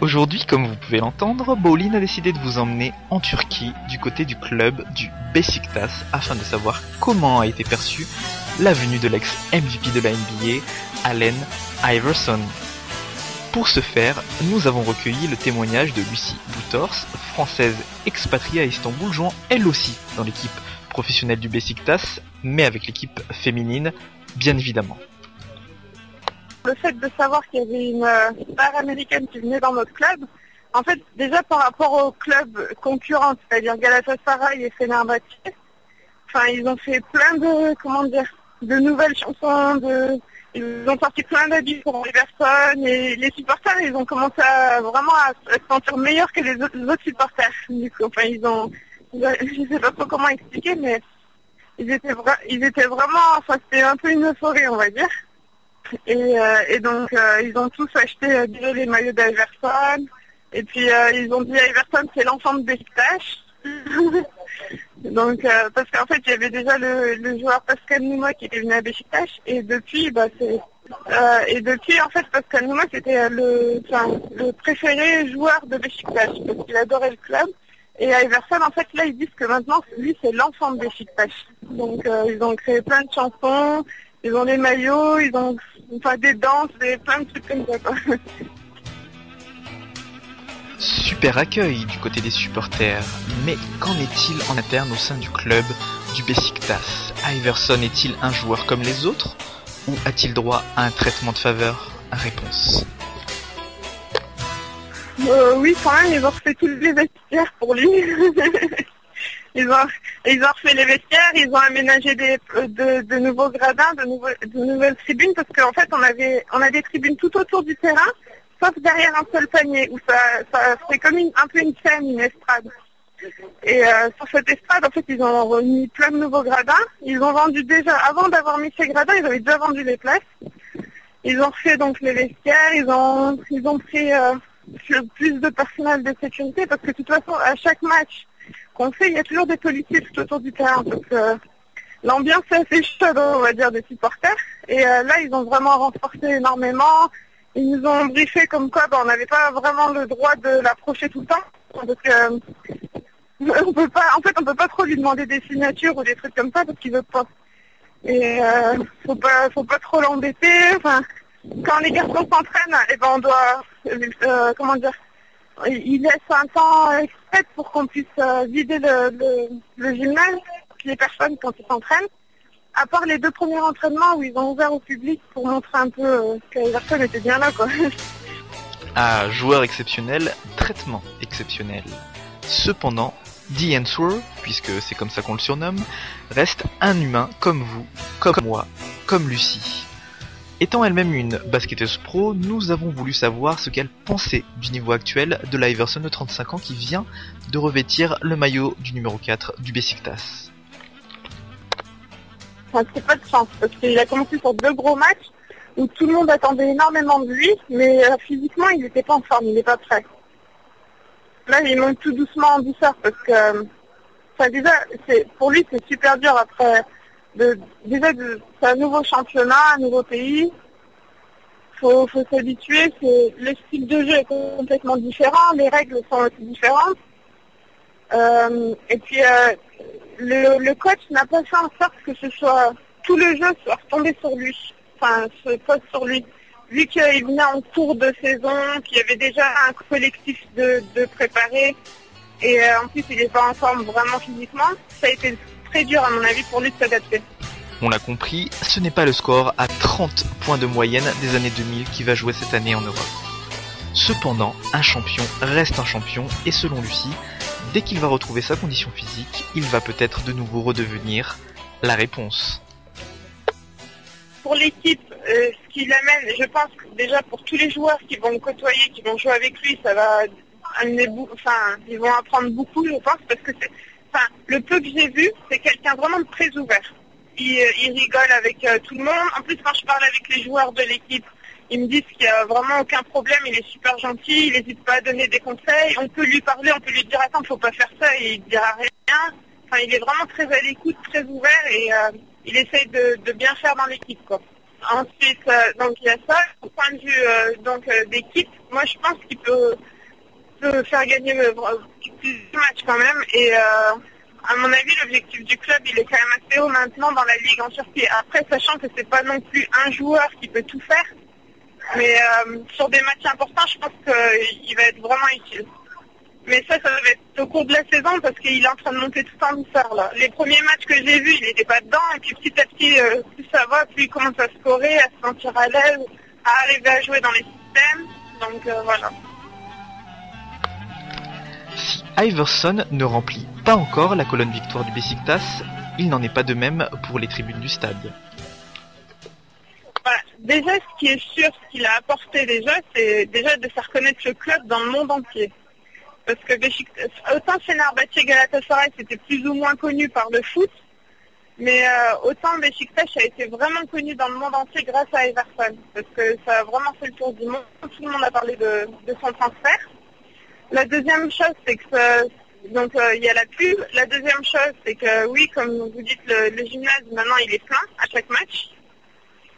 Aujourd'hui, comme vous pouvez l'entendre, Bowlin a décidé de vous emmener en Turquie du côté du club du Besiktas afin de savoir comment a été perçue la venue de l'ex-MVP de la NBA, Allen Iverson. Pour ce faire, nous avons recueilli le témoignage de Lucie Boutors, française expatriée à Istanbul, jouant elle aussi dans l'équipe professionnelle du Besiktas, mais avec l'équipe féminine, bien évidemment. Le fait de savoir qu'il y avait une euh, star américaine qui venait dans notre club, en fait, déjà par rapport aux clubs concurrents, c'est-à-dire Galatasaray et Fenerbahçe, enfin, ils ont fait plein de, comment dire, de nouvelles chansons, de, ils ont sorti plein d'habits pour les personnes et les supporters, ils ont commencé à vraiment à se sentir meilleurs que les autres, supporters. Du coup, enfin, ils ont, je sais pas trop comment expliquer, mais ils étaient, ils étaient vraiment, enfin, c'était un peu une euphorie, on va dire. Et, euh, et donc, euh, ils ont tous acheté euh, déjà les maillots d'Iverson. Et puis, ils ont dit Iverson, c'est l'enfant de Beşiktaş. donc, parce qu'en fait, il y avait déjà le, joueur Pascal Nouma qui était venu à Beşiktaş. Et depuis, bah, c'est... et depuis, en fait, Pascal Nouma, c'était le, préféré joueur de Beşiktaş parce qu'il adorait le club. Et Iverson, en fait, là, ils disent que maintenant, lui, c'est l'enfant de Beşiktaş. Donc, ils ont créé plein de chansons, ils ont des maillots, ils ont enfin, des danses, des, plein de trucs comme ça, quoi. Super accueil du côté des supporters, mais qu'en est-il en interne au sein du club du Besiktas? Iverson est-il un joueur comme les autres? Ou a-t-il droit à un traitement de faveur? Réponse. Euh, oui, quand même, ils ont refait tous les vestiaires pour lui. ils, ont, ils ont refait les vestiaires, ils ont aménagé des, de, de nouveaux gradins, de, nouveaux- de nouvelles tribunes, parce qu'en fait, on avait, on a des tribunes tout autour du terrain, sauf derrière un seul panier, où ça, ça c'est comme une, un peu une scène, une estrade. Et euh, sur cette estrade, en fait, ils ont remis plein de nouveaux gradins. Ils ont vendu déjà, avant d'avoir mis ces gradins, ils avaient déjà vendu les places. Ils ont refait donc les vestiaires, ils ont, ils ont pris euh, plus de personnel de sécurité parce que de toute façon, à chaque match qu'on fait, il y a toujours des policiers tout autour du terrain. Donc euh, l'ambiance est assez chaude, on va dire, des supporters. Et euh, là, ils ont vraiment renforcé énormément. Ils nous ont briefé comme quoi bah, on n'avait pas vraiment le droit de l'approcher tout le temps. Parce que euh, on peut pas, en fait, on peut pas trop lui demander des signatures ou des trucs comme ça parce qu'il veut pas. Et euh, faut pas, faut pas trop l'embêter. Enfin, quand les garçons s'entraînent, eh ben on doit, euh, comment dire, il laisse un temps exprès pour qu'on puisse euh, vider le, le, le gymnase, les personnes quand ils s'entraînent. À part les deux premiers entraînements où ils ont ouvert au public pour montrer un peu euh, que les personnes étaient bien là, quoi. Ah, joueur exceptionnel, traitement exceptionnel. Cependant, The Answer, puisque c'est comme ça qu'on le surnomme, reste un humain comme vous, comme moi, comme Lucie. Étant elle-même une basketteuse pro, nous avons voulu savoir ce qu'elle pensait du niveau actuel de l'Iverson de 35 ans qui vient de revêtir le maillot du numéro 4 du Besiktas. C'est pas de chance parce qu'il a commencé sur deux gros matchs où tout le monde attendait énormément de lui, mais euh, physiquement il n'était pas en forme, il n'est pas prêt. Là il monte tout doucement en douceur parce que euh, enfin, déjà pour lui c'est super dur après c'est un nouveau championnat, un nouveau pays. Faut, faut s'habituer. Le style de jeu est complètement différent, les règles sont aussi différentes. Euh, et puis euh, le, le coach n'a pas fait en sorte que ce soit tout le jeu soit retombé sur lui, enfin se pose sur lui. Vu qu'il venait en cours de saison, qu'il y avait déjà un collectif de, de préparés, et euh, en plus il n'est pas en forme vraiment physiquement, ça a été très dur à mon avis pour lui de s'adapter. On l'a compris, ce n'est pas le score à 30 points de moyenne des années 2000 qui va jouer cette année en Europe. Cependant, un champion reste un champion et selon Lucie, dès qu'il va retrouver sa condition physique, il va peut-être de nouveau redevenir la réponse. Pour l'équipe, euh, ce qui l'amène, je pense que déjà pour tous les joueurs qui vont le côtoyer, qui vont jouer avec lui, ça va amener beaucoup, enfin, ils vont apprendre beaucoup, je pense, parce que c'est, enfin, le peu que j'ai vu, c'est quelqu'un vraiment de très ouvert. Il, euh, il rigole avec euh, tout le monde. En plus, quand je parle avec les joueurs de l'équipe, ils me disent qu'il n'y a vraiment aucun problème, il est super gentil, il n'hésite pas à donner des conseils. On peut lui parler, on peut lui dire attends, faut pas faire ça et il ne dira rien. Enfin, il est vraiment très à l'écoute, très ouvert et euh, il essaye de, bien faire dans l'équipe. Ensuite, donc il y a ça. Au point de vue donc d'équipe, moi je pense qu'il peut, peut faire gagner plus de matchs quand même. Et euh, à mon avis, l'objectif du club, il est quand même assez haut maintenant dans la ligue en Turquie. Après, sachant que c'est pas non plus un joueur qui peut tout faire, mais euh, sur des matchs importants, je pense qu'il va être vraiment utile. Mais ça, ça va être au cours de la saison parce qu'il est en train de monter tout en douceur là. Les premiers matchs que j'ai vus, il n'était pas dedans et puis petit à petit, euh, plus ça va, plus il commence à scorer, à se sentir à l'aise, à arriver à jouer dans les systèmes. Donc euh, voilà. Iverson ne remplit pas encore la colonne victoire du Besiktas, il n'en est pas de même pour les tribunes du stade. Voilà. Déjà, ce qui est sûr, ce qu'il a apporté déjà, c'est déjà de faire connaître le club dans le monde entier. Parce que Beşiktaş, autant Fenerbahçe et Galatasaray, c'était plus ou moins connu par le foot, mais euh, autant Beşiktaş a été vraiment connu dans le monde entier grâce à Everton. Parce que ça a vraiment fait le tour du monde. Tout le monde a parlé de, de son transfert. La deuxième chose, c'est que ça- donc euh, il y a la pub. La deuxième chose, c'est que oui, comme vous dites, le, gymnase maintenant il est plein à chaque match.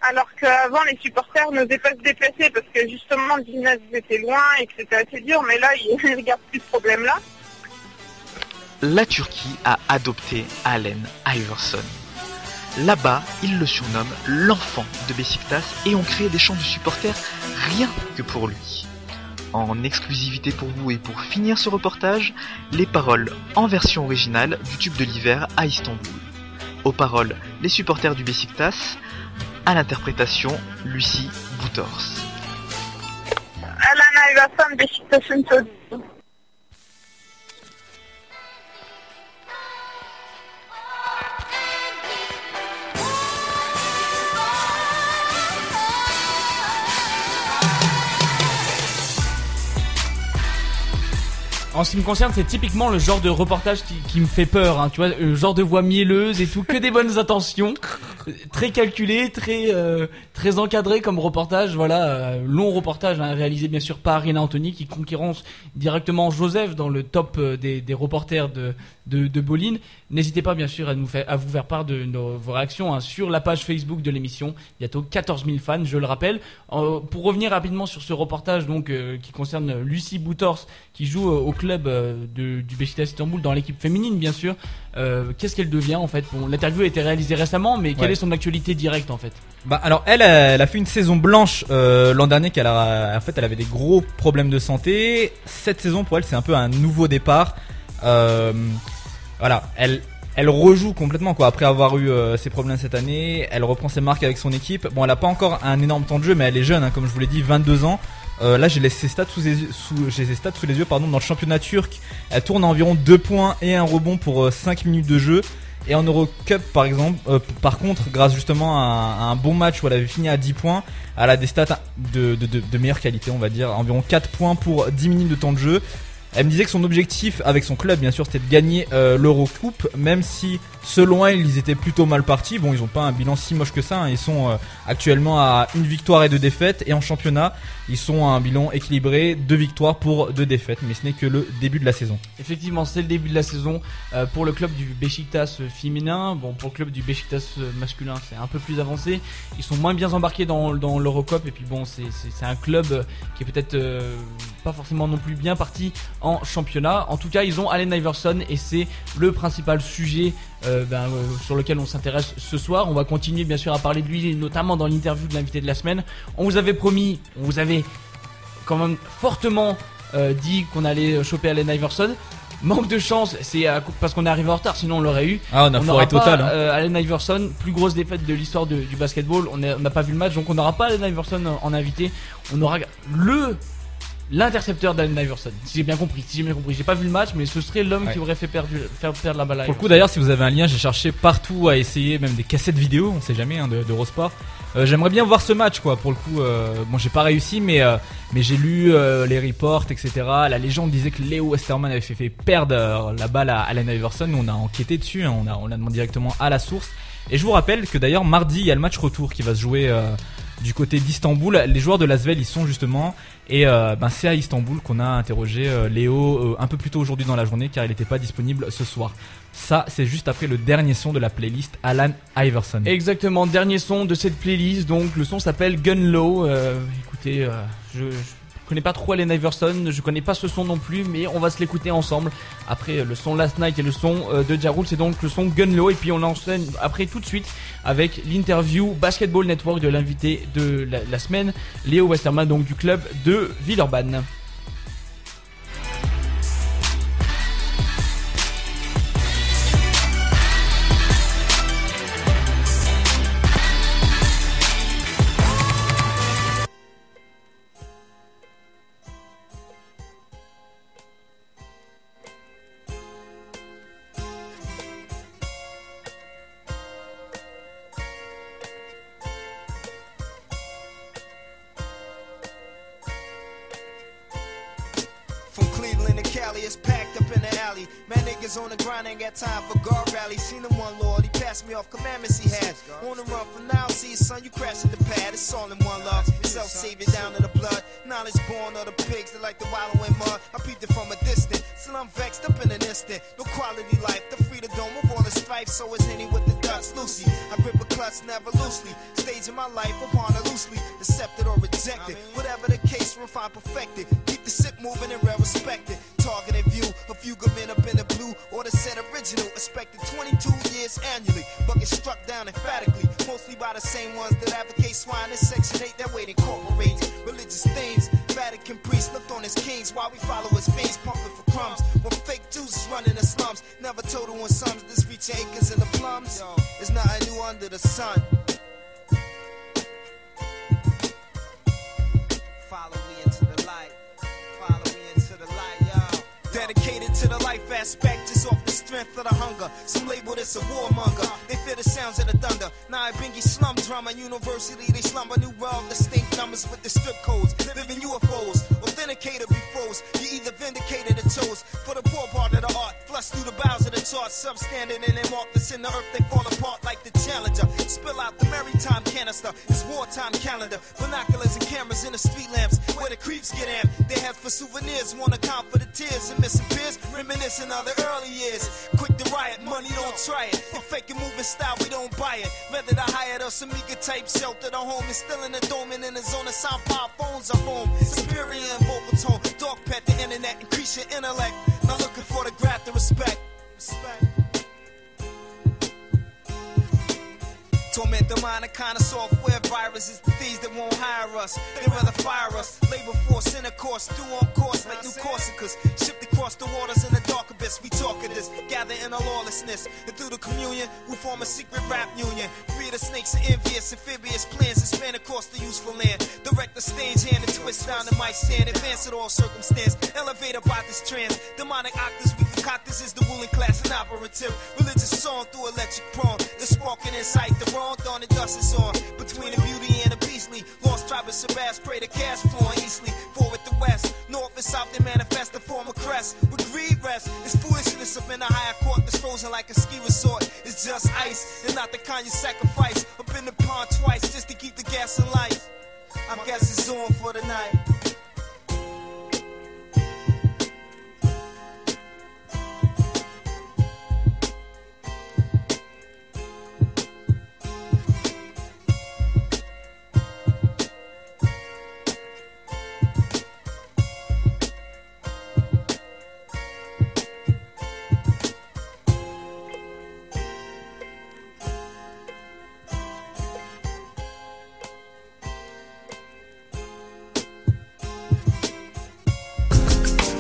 Alors qu'avant les supporters n'osaient pas se déplacer parce que justement le gymnase était loin et que c'était assez dur, mais là ils ne regardent plus ce problème-là. La Turquie a adopté Allen Iverson. Là-bas, ils le surnomment l'enfant de Besiktas et ont créé des chants de supporters rien que pour lui. En exclusivité pour vous et pour finir ce reportage, les paroles en version originale du tube de l'hiver à Istanbul. Aux paroles, les supporters du Besiktas, à l'interprétation, Lucie Boutors. En ce qui me concerne, c'est typiquement le genre de reportage qui, me fait peur. Hein, tu vois, le genre de voix mielleuse et tout, que des bonnes intentions, très calculé, très euh, très encadré comme reportage. Voilà, euh, long reportage hein, réalisé bien sûr par Arina Anthony qui concurrence directement Joseph dans le top euh, des, des reporters de de, de Bolin. N'hésitez pas bien sûr à nous faire à vous faire part de nos, vos réactions hein, sur la page Facebook de l'émission. Bientôt 14 000 fans, je le rappelle. Euh, pour revenir rapidement sur ce reportage donc euh, qui concerne Lucie Boutors qui joue euh, au club de, du Beşiktaş Istanbul dans l'équipe féminine bien sûr. Euh, Qu'est-ce qu'elle devient en fait bon, L'interview a été réalisée récemment, mais quelle Ouais. est son actualité directe en fait Bah alors elle, elle a fait une saison blanche euh, l'an dernier qu'elle a, en fait elle avait des gros problèmes de santé. Cette saison pour elle c'est un peu un nouveau départ. Euh, voilà, elle, elle rejoue complètement quoi. Après avoir eu euh, ses problèmes cette année, elle reprend ses marques avec son équipe. Bon, elle a pas encore un énorme temps de jeu, mais elle est jeune, hein, comme je vous l'ai dit, 22 ans. Euh, là, j'ai les- stats sous les yeux, sous, j'ai yeux, pardon, dans le championnat turc. Elle tourne à environ 2 points et un rebond pour euh, 5 minutes de jeu. Et en Eurocup, par exemple, euh, par contre, grâce justement à un, bon match où elle avait fini à 10 points, elle a des stats de, de, de, de meilleure qualité, on va dire. Environ 4 points pour 10 minutes de temps de jeu. Elle me disait que son objectif avec son club, bien sûr, c'était de gagner euh, l'Eurocoupe, même si selon elle, ils étaient plutôt mal partis. Bon, ils ont pas un bilan si moche que ça. hein. Ils sont euh, actuellement à une victoire et deux défaites, et en championnat, ils sont à un bilan équilibré, deux victoires pour deux défaites. Mais ce n'est que le début de la saison. Effectivement, c'est le début de la saison euh, pour le club du Besiktas féminin. Bon, pour le club du Besiktas masculin, c'est un peu plus avancé. Ils sont moins bien embarqués dans, dans l'Eurocup. Et puis bon, c'est- un club qui est peut-être pas forcément non plus bien parti championnat. En tout cas, ils ont Allen Iverson et c'est le principal sujet euh, ben, euh, sur lequel on s'intéresse ce soir. On va continuer bien sûr à parler de lui, notamment dans l'interview de l'invité de la semaine. On vous avait promis, on vous avait quand même fortement euh, dit qu'on allait choper Allen Iverson. Manque de chance, c'est parce qu'on est arrivé en retard, sinon on l'aurait eu. Ah, on a foiré total, pas, hein. Allen Iverson, plus grosse défaite de l'histoire du basketball. On n'a pas vu le match, donc on n'aura pas Allen Iverson en, en invité. On aura le l'intercepteur d'Allen Iverson. Si j'ai bien compris, si j'ai bien compris, j'ai pas vu le match, mais ce serait l'homme Ouais. qui aurait fait perdre, faire perdre la balle. à Pour le coup, d'ailleurs, si vous avez un lien, j'ai cherché partout à essayer, même des cassettes vidéo, on sait jamais, hein, de- d'Eurosport. Euh, J'aimerais bien voir ce match, quoi. Pour le coup, euh, bon, j'ai pas réussi, mais euh, mais j'ai lu euh, les reports, etc. La légende disait que Léo Westerman avait fait, fait perdre euh, la balle à Allen Iverson. Nous, on a enquêté dessus, hein, on a on l'a demandé directement à la source. Et je vous rappelle que d'ailleurs mardi, il y a le match retour qui va se jouer euh, du côté d'Istanbul. Les joueurs de Lasvel, ils sont justement et euh, ben c'est à Istanbul qu'on a interrogé euh, Léo euh, un peu plus tôt aujourd'hui dans la journée car il n'était pas disponible ce soir. Ça, c'est juste après le dernier son de la playlist Alan Iverson. Exactement, dernier son de cette playlist. Donc le son s'appelle Gun Low. Écoutez, je connais pas trop Allen Iverson, je connais pas ce son non plus, mais on va se l'écouter ensemble. Après euh, le son Last Night et le son euh, de Ja Rule, c'est donc le son Gun Low. Et puis on l'enseigne après tout de suite avec l'interview Basketball Network de l'invité de la, la semaine, Léo Westerman, donc du club de Villeurbanne. You either vindicated or chose. For the poor part of the art. Flush through the bowels of the chart. Substandard and that's in the earth. They fall apart like the challenger. Spill out the maritime canister. It's wartime calendar. Binoculars and cameras in the street lamps. Where the creeps get amped. They have for souvenirs. Wanna count for the tears and missing peers. Reminiscing of the early years. Quick to riot. Money don't try it. Fake and moving style, we don't buy it. Whether the hired or some meager type shelter. The home is still in the dome and in the zone of sound power phones are home. Superior and vocal tone. Dog pet the internet. Increase your intellect. Not looking for the graft and respect. Respect. Torment the mind, a kind of software virus is the thieves that won't hire us. They rather fire us. Labor force in a course, on course like new Corsicas. Shipped across the waters in the dark abyss. We talk of this, gather in our lawlessness. And through the communion, we form a secret rap union. Free the snakes and envious, amphibious plans and span across the useful land. Direct the stage hand and twist down the mic stand. Advance at all circumstance. Elevate about this trance. Demonic octaves, we concoct this is the ruling class and operative. Religious song through electric prong. The sparking inside the wrong dawn and dust is on. Between the beauty and the beastly. Lost tribe of Shabazz, pray the cash flowing eastly. Forward the west, north and south, they manifest the form of crest. stress. It's foolishness up in a higher court that's frozen like a ski resort. It's just ice, and not the kind you sacrifice. Up in the pond twice just to keep the gas alight. I guess it's on for the night.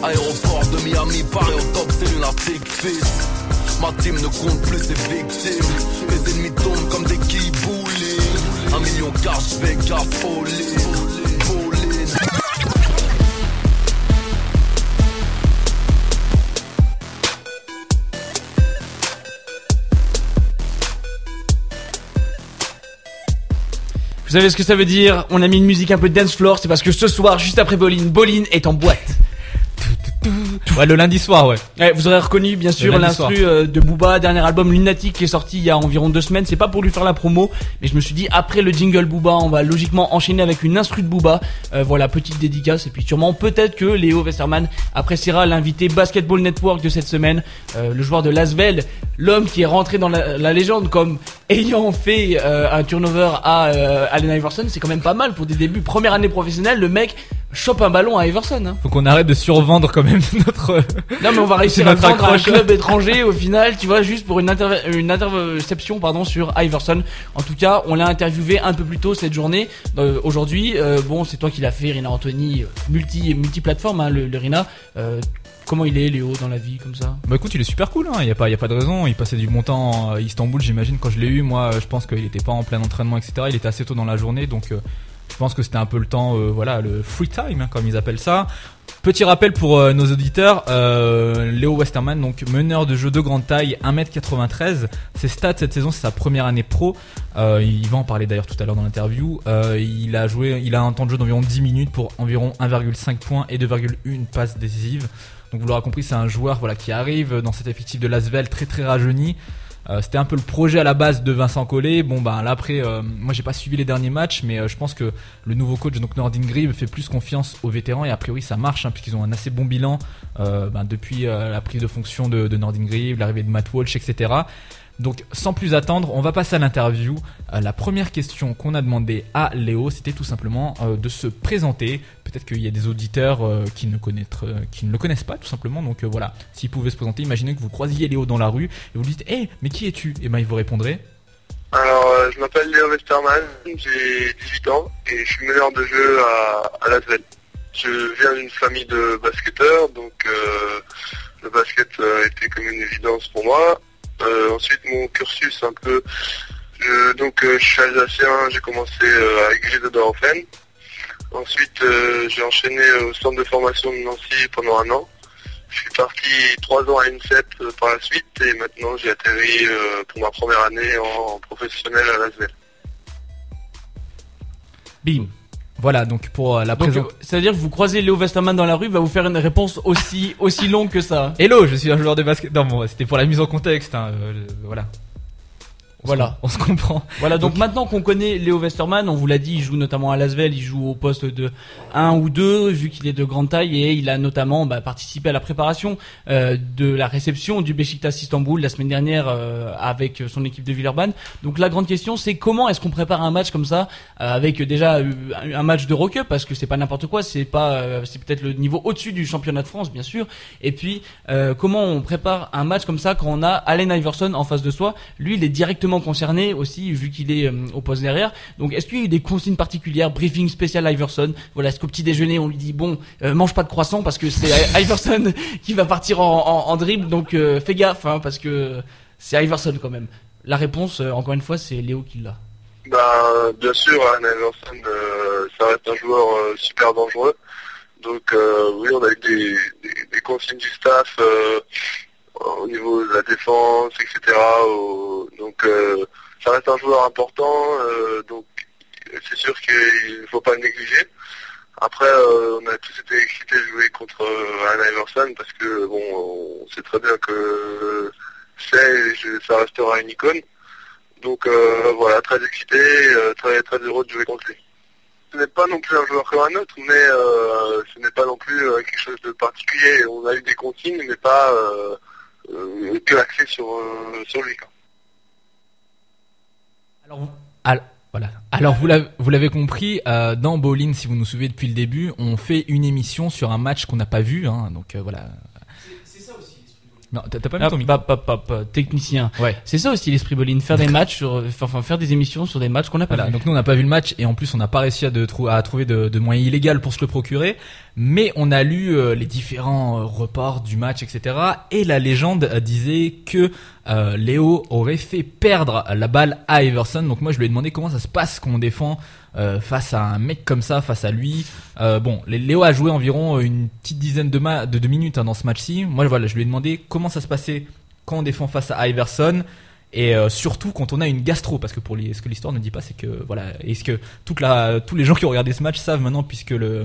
Aéroport de Miami, Paris au top, c'est lunatique fils. Ma team ne compte plus ses victimes. Mes ennemis tombent comme des kiboulis. Un million cash, Vegas, folie. Vous savez ce que ça veut dire? On a mis une musique un peu dance floor, c'est parce que ce soir, juste après Boline, Boline est en boîte. Ouais, le lundi soir, ouais. Ouais, vous aurez reconnu bien sûr l'instru euh, de Booba, dernier album Lunatic qui est sorti il y a environ deux semaines. C'est pas pour lui faire la promo, mais je me suis dit après le jingle Booba, on va logiquement enchaîner avec une instru de Booba. Euh, voilà, petite dédicace et puis sûrement peut-être que Léo Westerman appréciera l'invité Basketball Network de cette semaine, euh, le joueur de Lasvel, l'homme qui est rentré dans la, la légende comme ayant fait euh, un turnover à euh, Allen Iverson. C'est quand même pas mal pour des débuts. Première année professionnelle, le mec chope un ballon à Iverson. Hein. Faut qu'on arrête de survendre quand même notre. Non mais on va réussir à vendre un club étranger au final, tu vois, juste pour une, interve- une interception pardon sur Iverson. En tout cas, on l'a interviewé un peu plus tôt cette journée. Euh, Aujourd'hui, euh, bon, c'est toi qui l'as fait, Rina Anthony, euh, multi multi plateforme, hein, le, le Rina. Euh, comment il est, Léo, dans la vie comme ça? Bah écoute, il est super cool, hein. il y a pas, y a pas de raison. Il passait du bon temps à Istanbul, j'imagine. Quand je l'ai eu, moi, je pense qu'il était pas en plein entraînement, etc. Il était assez tôt dans la journée, donc je pense que c'était un peu le temps, euh, voilà, le free time, hein, comme ils appellent ça. Petit rappel pour euh, nos auditeurs, euh, Léo Westerman, donc meneur de jeu de grande taille, 1m93. Ses stats cette saison, c'est sa première année pro. Euh, il va en parler d'ailleurs tout à l'heure dans l'interview. Euh, il a joué, il a un temps de jeu d'environ 10 minutes pour environ 1,5 points et 2,1 passes décisives. Donc vous l'aurez compris, c'est un joueur voilà qui arrive dans cet effectif de Lasvel très très rajeuni. Euh, C'était un peu le projet à la base de Vincent Collet. Bon bah là après, euh, moi j'ai pas suivi les derniers matchs, mais euh, je pense que le nouveau coach donc Nordin Grieve fait plus confiance aux vétérans et a priori ça marche hein, puisqu'ils ont un assez bon bilan euh, ben, depuis la prise de fonction de, de Nordin Grieve, l'arrivée de Matt Walsh, etc. Donc sans plus attendre, on va passer à l'interview. Euh, la première question qu'on a demandé à Léo, c'était tout simplement euh, de se présenter. Peut-être qu'il y a des auditeurs euh, qui, ne qui ne le connaissent pas tout simplement. Donc voilà, s'il pouvait se présenter, imaginez que vous croisiez Léo dans la rue et vous lui dites Hé, mais qui es-tu? Et ben il vous répondrait Alors, je m'appelle Léo Westerman, j'ai 18 ans et je suis meneur de jeu à, à. Je viens d'une famille de basketteurs, donc le basket était comme une évidence pour moi. Euh, ensuite, mon cursus un peu... je- donc, euh, je suis alsacien, j'ai commencé euh, à Aiguille de Dorfen. Ensuite, euh, j'ai enchaîné au centre de formation de Nancy pendant un an. Je suis parti trois ans à INSEP euh, par la suite et maintenant j'ai atterri euh, pour ma première année en professionnel à Lasvel. Bim. Voilà, donc pour euh, la euh, c'est-à-dire que vous croisez Léo Westerman dans la rue, va vous faire une réponse aussi aussi longue que ça. Hello, je suis un joueur de basket. Non, bon, c'était pour la mise en contexte. hein, euh, voilà. Voilà. on se comprend. Voilà, donc, maintenant qu'on connaît Léo Westerman, on vous l'a dit, il joue notamment à Lasvel, il joue au poste de 1 ou 2, vu qu'il est de grande taille, et il a notamment bah, participé à la préparation euh, de la réception du Besiktas Istanbul la semaine dernière euh, avec son équipe de Villeurbanne. Donc la grande question, c'est comment est-ce qu'on prépare un match comme ça, euh, avec déjà euh, un match de Rock parce que c'est pas n'importe quoi, c'est pas, euh, c'est peut-être le niveau au-dessus du championnat de France, bien sûr. Et puis, euh, comment on prépare un match comme ça quand on a Allen Iverson en face de soi? Lui, il est directement concerné aussi, vu qu'il est euh, au poste derrière. Donc, est-ce qu'il y a eu des consignes particulières, briefing spécial Iverson? Voilà, est-ce qu'au petit déjeuner, on lui dit bon, euh, mange pas de croissant parce que c'est Iverson qui va partir en, en, dribble, donc euh, fais gaffe, hein, parce que c'est Iverson quand même. La réponse, encore une fois, c'est Léo qui l'a. Ben, bien sûr, Allen Iverson, ça reste un joueur super dangereux. Donc oui, on a eu des, consignes du staff au niveau de la défense, etc. donc euh, ça reste un joueur important. euh, donc c'est sûr qu'il ne faut pas le négliger. Après, euh, on a tous été excités de jouer contre euh, Allen Iverson parce que bon, on sait très bien que c'est, je- ça restera une icône. Donc euh, voilà, très excité, euh, très très heureux de jouer contre lui. Ce n'est pas non plus un joueur comme un autre, mais euh, ce n'est pas non plus euh, quelque chose de particulier. On a eu des consignes, mais pas euh, euh, que axé sur euh, sur lui. quoi. Alors, voilà. Alors vous l'avez, compris, euh, dans Bowling, si vous nous suivez depuis le début, on fait une émission sur un match qu'on n'a pas vu, hein, donc euh, voilà. C'est ça aussi. Non, t'as pas mis Hop, ton micro. technicien. Ouais. C'est ça aussi l'esprit Bolin, faire des matchs sur, enfin faire des émissions sur des matchs qu'on n'a pas Voilà, vus. donc nous on n'a pas vu le match et en plus on n'a pas réussi à, de trou- à trouver de, de moyens illégaux pour se le procurer, mais on a lu euh, les différents euh, reports du match, etc. Et la légende euh, disait que euh, Léo aurait fait perdre la balle à Iverson. Donc moi je lui ai demandé comment ça se passe quand on défend euh, face à un mec comme ça, face à lui. Euh, bon, Léo a joué environ une petite dizaine de, ma- de, de minutes hein, dans ce match-ci. Moi voilà, je lui ai demandé comment ça se passait quand on défend face à Iverson. Et euh, surtout quand on a une gastro, parce que pour les, ce que l'histoire ne dit pas, c'est que voilà, est-ce que toute la, tous les gens qui ont regardé ce match savent maintenant, puisque le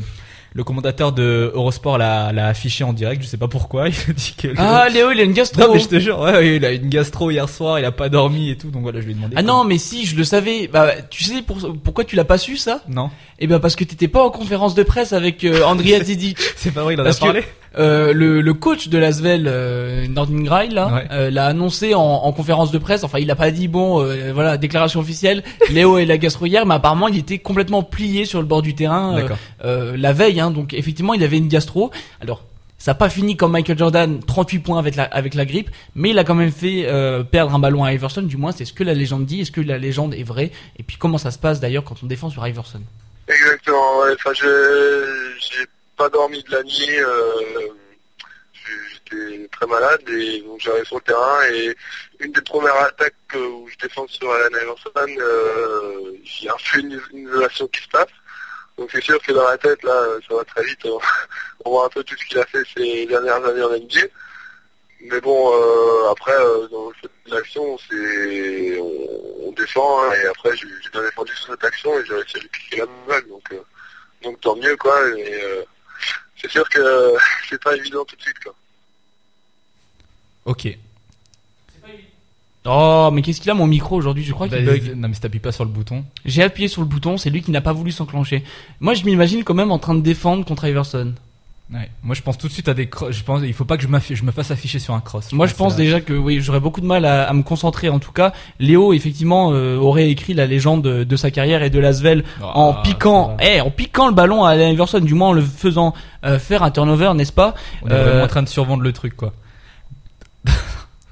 le commentateur de Eurosport l'a, l'a affiché en direct, je sais pas pourquoi, il a dit que Ah, Léo, il a une gastro. Non mais je te jure, ouais, il a une gastro hier soir, il a pas dormi et tout, donc voilà, je lui ai demandé. Ah non, mais si, je le savais. Bah, tu sais pour, pourquoi tu l'as pas su ça? Non. Eh ben parce que t'étais pas en conférence de presse avec euh, Andrea Zidic. C'est pas vrai, il en a Parce que, parlé. Euh, le, le coach de l'Asvel, euh, Nordin Grail, là, Ouais. euh, l'a annoncé en, en conférence de presse. Enfin, il a pas dit bon, euh, voilà, déclaration officielle. Léo et la gastro hier, mais apparemment, il était complètement plié sur le bord du terrain euh, euh, la veille. Hein, donc effectivement, il avait une gastro. Alors. Ça n'a pas fini comme Michael Jordan, 38 points avec la, avec la grippe, mais il a quand même fait euh, perdre un ballon à Iverson, du moins c'est ce que la légende dit, est-ce que la légende est vraie, et puis comment ça se passe d'ailleurs quand on défend sur Iverson? Exactement, ouais. Enfin, je j'ai pas dormi de la nuit. euh, J'étais très malade et donc j'arrive sur le terrain et une des premières attaques euh, où je défends sur Alan Iverson, euh, a un peu une, une isolation qui se passe. Donc c'est sûr que dans la tête, là, ça va très vite. On, voit un peu tout ce qu'il a fait ces dernières années en NBA. Mais bon, euh, après, dans de l'action, c'est on, défend hein, et après j'ai j'ai bien défendu sur cette action et j'ai réussi à lui piquer la balle. Donc, euh, donc tant mieux quoi. Et c'est sûr que c'est pas évident tout de suite quoi. Ok. Oh, mais qu'est-ce qu'il a mon micro aujourd'hui? Je crois qu'il Bah, bug? Non mais si t'appuies pas sur le bouton. J'ai appuyé sur le bouton, c'est lui qui n'a pas voulu s'enclencher. Moi, je m'imagine quand même en train de défendre contre Iverson. Ouais. Moi je pense tout de suite à des cro- je pense il faut pas que je, je me fasse afficher sur un cross. Moi, je pense déjà que oui, j'aurais beaucoup de mal à, à me concentrer. En tout cas, Léo, effectivement, euh, aurait écrit la légende de, de sa carrière et de l'Asvel Ah, en piquant, eh, en piquant le ballon à Iverson, du moins en le faisant euh, faire un turnover, n'est-ce pas? On est Euh, vraiment en train de survendre le truc quoi.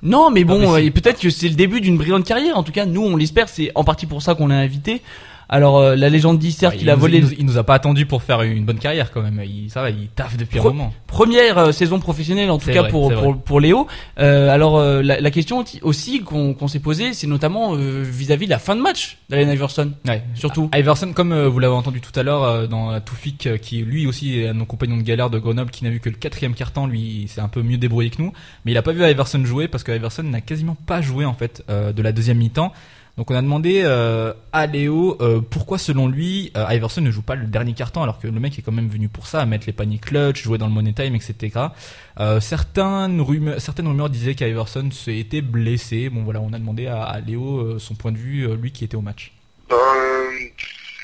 Non, mais bon, si. peut-être que c'est le début d'une brillante carrière. En tout cas, nous, on l'espère. C'est en partie pour ça qu'on l'a invité. Alors, euh, la légende dit certes Ouais, qu'il il a nous- volé. Il nous, il nous a pas attendu pour faire une bonne carrière quand même. Il, ça va, il taffe depuis un moment. Première euh, saison professionnelle en tout C'est cas vrai, pour, c'est pour pour Léo. Euh, alors euh, la, la question ti- aussi qu'on s'est posée, c'est notamment euh, vis-à-vis de la fin de match d'Allen Iverson. Ouais. Surtout. Iverson, comme euh, vous l'avez entendu tout à l'heure euh, dans la Toufik, qui lui aussi est un de nos compagnons de galère de Grenoble, qui n'a vu que le quatrième quart-temps, lui, il s'est un peu mieux débrouillé que nous, mais il a pas vu Iverson jouer parce que Iverson n'a quasiment pas joué en fait euh, de la deuxième mi-temps. Donc on a demandé euh, à Léo euh, pourquoi selon lui euh, Iverson ne joue pas le dernier quart-temps alors que le mec est quand même venu pour ça, mettre les paniers clutch, jouer dans le money time, etc. Certaines rumeurs, certaines rumeurs disaient qu'Iverson s'était blessé. Bon voilà, on a demandé à, Léo son point de vue, lui qui était au match. Ben,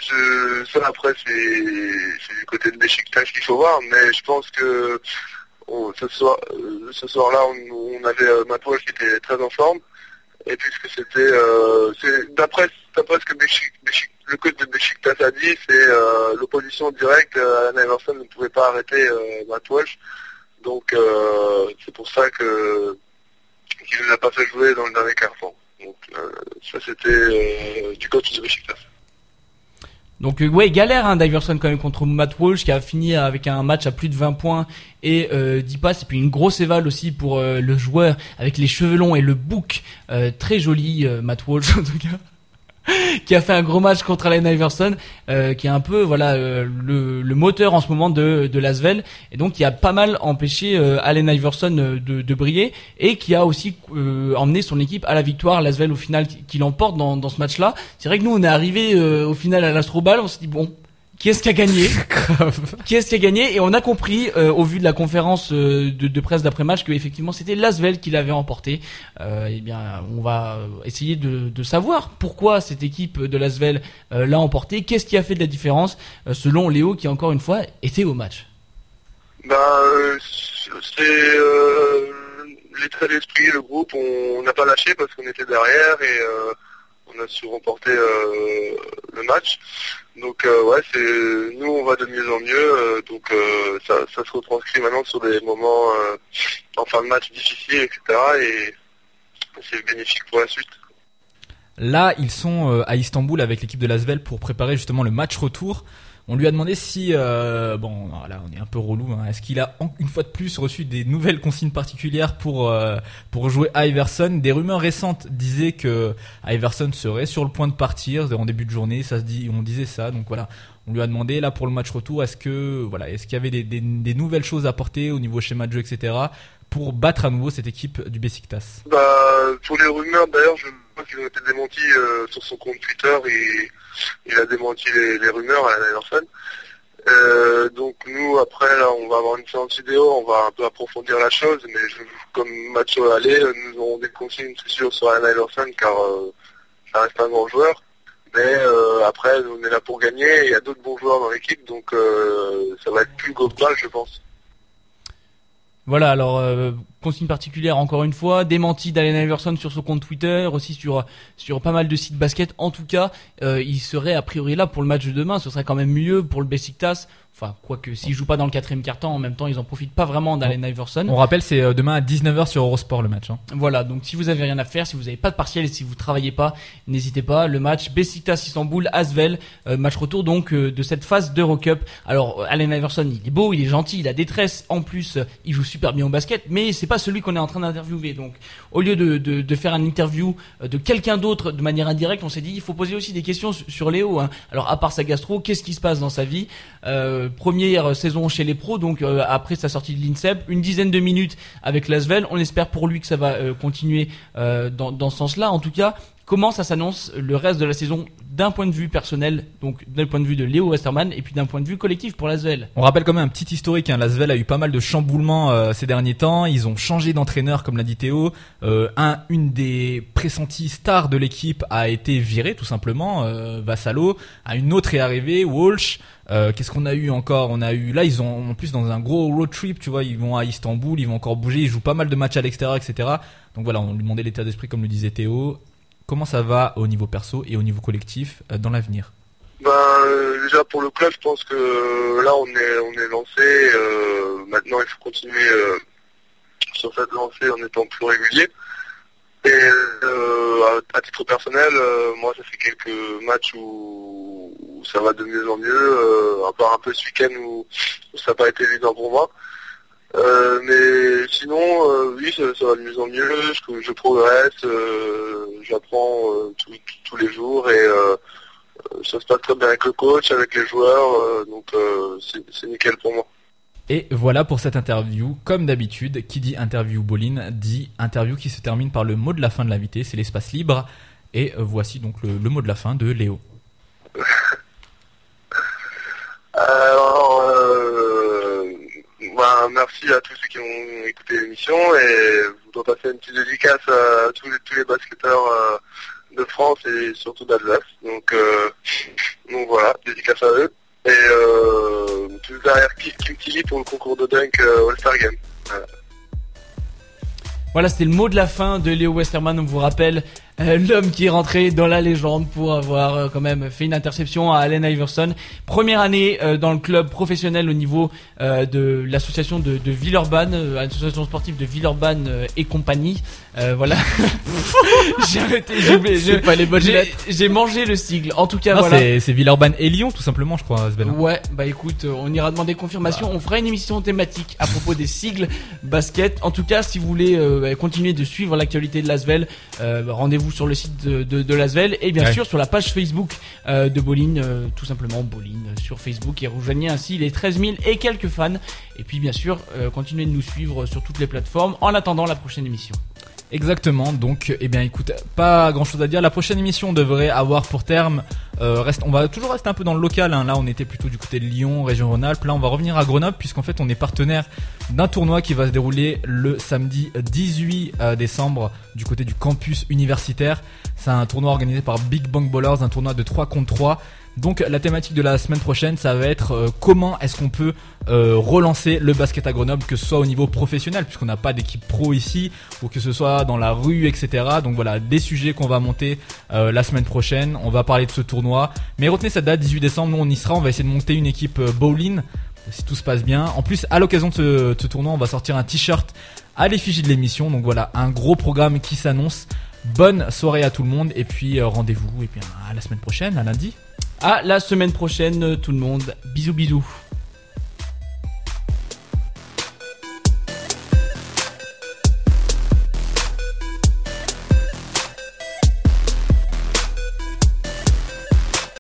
je, ça après c'est du côté de Beşiktaş qu'il faut voir, mais je pense que on- ce soir ce soir-là on, on avait Matouas qui était très en forme et puisque c'était euh, d'après d'après ce que le coach de Beşiktaş a dit, c'est euh, l'opposition directe. Euh, Alan Iverson ne pouvait pas arrêter Matt donc c'est pour ça que qu'il ne l'a pas fait jouer dans le dernier quart-temps. Donc euh, ça c'était du coach de Beşiktaş. Donc euh, ouais, galère hein, d'Iverson quand même contre Matt Walsh qui a fini avec un match à plus de 20 points et euh, 10 passes. Et puis une grosse éval aussi pour euh, le joueur avec les cheveux longs et le bouc euh, très joli Matt Walsh en tout cas qui a fait un gros match contre Allen Iverson euh, qui est un peu voilà euh, le, le moteur en ce moment de, de Lasvel et donc qui a pas mal empêché euh, Allen Iverson euh, de, de briller et qui a aussi euh, emmené son équipe à la victoire Lasvel au final qui, qui l'emporte dans, dans ce match là c'est vrai que nous on est arrivé euh, au final à l'Astrobal on s'est dit bon Qui est-ce qui a gagné Qui est-ce qui a gagné Et on a compris, euh, au vu de la conférence euh, de, de presse d'après-match, que effectivement c'était Lasvel qui l'avait emporté. Euh, eh bien, on va essayer de, de savoir pourquoi cette équipe de Lasvel euh, l'a emporté. Qu'est-ce qui a fait de la différence, euh, selon Léo, qui encore une fois était au match? Ben, euh, c'est euh, l'état d'esprit, le groupe, on on n'a pas lâché parce qu'on était derrière et euh, on a su remporter euh, le match. Donc euh, ouais, c'est nous on va de mieux en mieux, euh, donc ça, se retranscrit maintenant sur des moments en fin de match difficiles, etc. Et c'est bénéfique pour la suite. Là, ils sont à Istanbul avec l'équipe de Lasvel pour préparer justement le match retour. On lui a demandé si, euh, bon, là on est un peu relou, hein. est-ce qu'il a une fois de plus reçu des nouvelles consignes particulières pour euh, pour jouer Iverson? Des rumeurs récentes disaient que Iverson serait sur le point de partir en début de journée, ça se dit, on disait ça, donc voilà. On lui a demandé là pour le match retour, est-ce que voilà, est-ce qu'il y avait des, des, des nouvelles choses à apporter au niveau schéma de jeu, etc. pour battre à nouveau cette équipe du Besiktas? Bah, pour les rumeurs, d'ailleurs, je vois qu'ils ont été démentis euh, sur son compte Twitter et il a démenti les, rumeurs à Anderson. Euh, donc nous, après, là, on va avoir une séance vidéo, on va un peu approfondir la chose, mais je, comme match au aller, nous aurons des consignes, c'est sûr, sur Allen Iverson, car euh, ça reste un grand joueur. Mais euh, après, on est là pour gagner, il y a d'autres bons joueurs dans l'équipe, donc euh, ça va être plus global, je pense. Voilà, alors euh, consigne particulière encore une fois, démenti d'Allen Iverson sur son compte Twitter, aussi sur sur pas mal de sites basket. En tout cas, euh, il serait a priori là pour le match de demain. Ce serait quand même mieux pour le Besiktas. Enfin, quoique s'il joue pas dans le quatrième quart-temps, en même temps, ils en profitent pas vraiment d'Allen Iverson. On rappelle, c'est euh, demain à 19h sur Eurosport le match. Hein. Voilà, donc si vous avez rien à faire, si vous n'avez pas de partiel et si vous travaillez pas, n'hésitez pas. Le match Besiktas Istanbul Asvel, euh, match retour donc euh, de cette phase d'Eurocup. Alors Allen Iverson, il est beau, il est gentil, il a des tresses. En plus, il joue super bien au basket, mais c'est pas celui qu'on est en train d'interviewer. Donc, au lieu de, de, de faire une interview de quelqu'un d'autre de manière indirecte, on s'est dit il faut poser aussi des questions su- sur Léo. Hein. Alors, à part sa gastro, qu'est-ce qui se passe dans sa vie? Euh, Première saison chez les pros, donc euh, après sa sortie de l'INSEP, une dizaine de minutes avec Lasvel. On espère pour lui que ça va euh, continuer euh, dans, dans ce sens-là. En tout cas, comment ça s'annonce le reste de la saison d'un point de vue personnel, donc d'un point de vue de Léo Westerman, et puis d'un point de vue collectif pour Lasvel. On rappelle quand même un petit historique. Hein. Lasvel a eu pas mal de chamboulements euh, ces derniers temps. Ils ont changé d'entraîneur, comme l'a dit Théo. Euh, un, une des pressenties stars de l'équipe a été virée, tout simplement. Euh, Vassalo. Une autre est arrivée, Walsh. Euh, Qu'est-ce qu'on a eu encore? On a eu là, ils ont en plus dans un gros road trip, tu vois, ils vont à Istanbul, ils vont encore bouger, ils jouent pas mal de matchs à l'extérieur, etc. Donc voilà, on lui demandait l'état d'esprit, comme le disait Théo. Comment ça va au niveau perso et au niveau collectif euh, dans l'avenir? Ben, euh, déjà pour le club, je pense que euh, là on est on est lancé. maintenant, il faut continuer sur cette lancée en étant plus régulier. Et à, titre personnel, moi, ça fait quelques matchs où, ça va de mieux en mieux, à part un peu ce week-end où ça n'a pas été évident pour moi. Euh, mais sinon, euh, oui, ça, ça va de mieux en mieux. Je, je progresse, euh, j'apprends tous- les jours et ça se passe très bien avec le coach, avec les joueurs, donc c'est nickel pour moi. Et voilà pour cette interview. Comme d'habitude, qui dit interview Bolin dit interview qui se termine par le mot de la fin de l'invité, c'est l'espace libre. Et voici donc le, le mot de la fin de Léo. Alors, euh, bah, merci à tous ceux qui ont écouté l'émission et je voudrais passer une petite dédicace à tous les, basketteurs euh, de France et surtout d'Alsace. Donc, euh, donc voilà, dédicace à eux. Et euh, derrière Kim pour le concours de dunk euh, All-Star Game. Voilà. Voilà, c'était le mot de la fin de Léo Westerman. On vous rappelle euh, l'homme qui est rentré dans la légende pour avoir euh, quand même fait une interception à Allen Iverson. Première année euh, dans le club professionnel au niveau euh, de l'association de, de Villeurbanne, euh, association sportive de Villeurbanne et compagnie. Euh, voilà. j'ai arrêté, j'ai oublié, pas les bonnes j'ai- lettres. J'ai mangé le sigle. En tout cas, Non, voilà. c'est- C'est Villeurbanne et Lyon, tout simplement, je crois, Sven. Ouais, bah écoute, on ira demander confirmation. On fera une émission thématique à propos des sigles basket. En tout cas, si vous voulez euh, bah, continuer de suivre l'actualité de l'Asvel, euh, sur le site de, de, de l'Asvel et bien Ouais. sûr sur la page Facebook euh, de Boline, euh, tout simplement Boline euh, sur Facebook et rejoignez ainsi les 13 000 et quelques fans. Et puis bien sûr, continuez de nous suivre sur toutes les plateformes en attendant la prochaine émission. Exactement, donc eh bien écoute, pas grand chose à dire. La prochaine émission devrait avoir pour terme Euh, reste, on va toujours rester un peu dans le local. hein. Là, on était plutôt du côté de Lyon, région Rhône-Alpes. Là, on va revenir à Grenoble puisqu'en fait, on est partenaire d'un tournoi qui va se dérouler le samedi 18 euh, décembre du côté du campus universitaire. C'est un tournoi organisé par Big Bang Ballers, un tournoi de 3 contre 3. Donc la thématique de la semaine prochaine, ça va être euh, comment est-ce qu'on peut euh, relancer le basket à Grenoble, que ce soit au niveau professionnel, puisqu'on n'a pas d'équipe pro ici, ou que ce soit dans la rue, etc. Donc voilà, des sujets qu'on va monter euh, la semaine prochaine. On va parler de ce tournoi. Mais retenez cette date, 18 décembre, nous on y sera. On va essayer de monter une équipe bowling, si tout se passe bien. En plus, à l'occasion de ce, tournoi, on va sortir un t-shirt à l'effigie de l'émission. Donc voilà, un gros programme qui s'annonce. Bonne soirée à tout le monde et puis rendez-vous et puis à la semaine prochaine, à lundi. À la semaine prochaine, tout le monde. Bisous, bisous.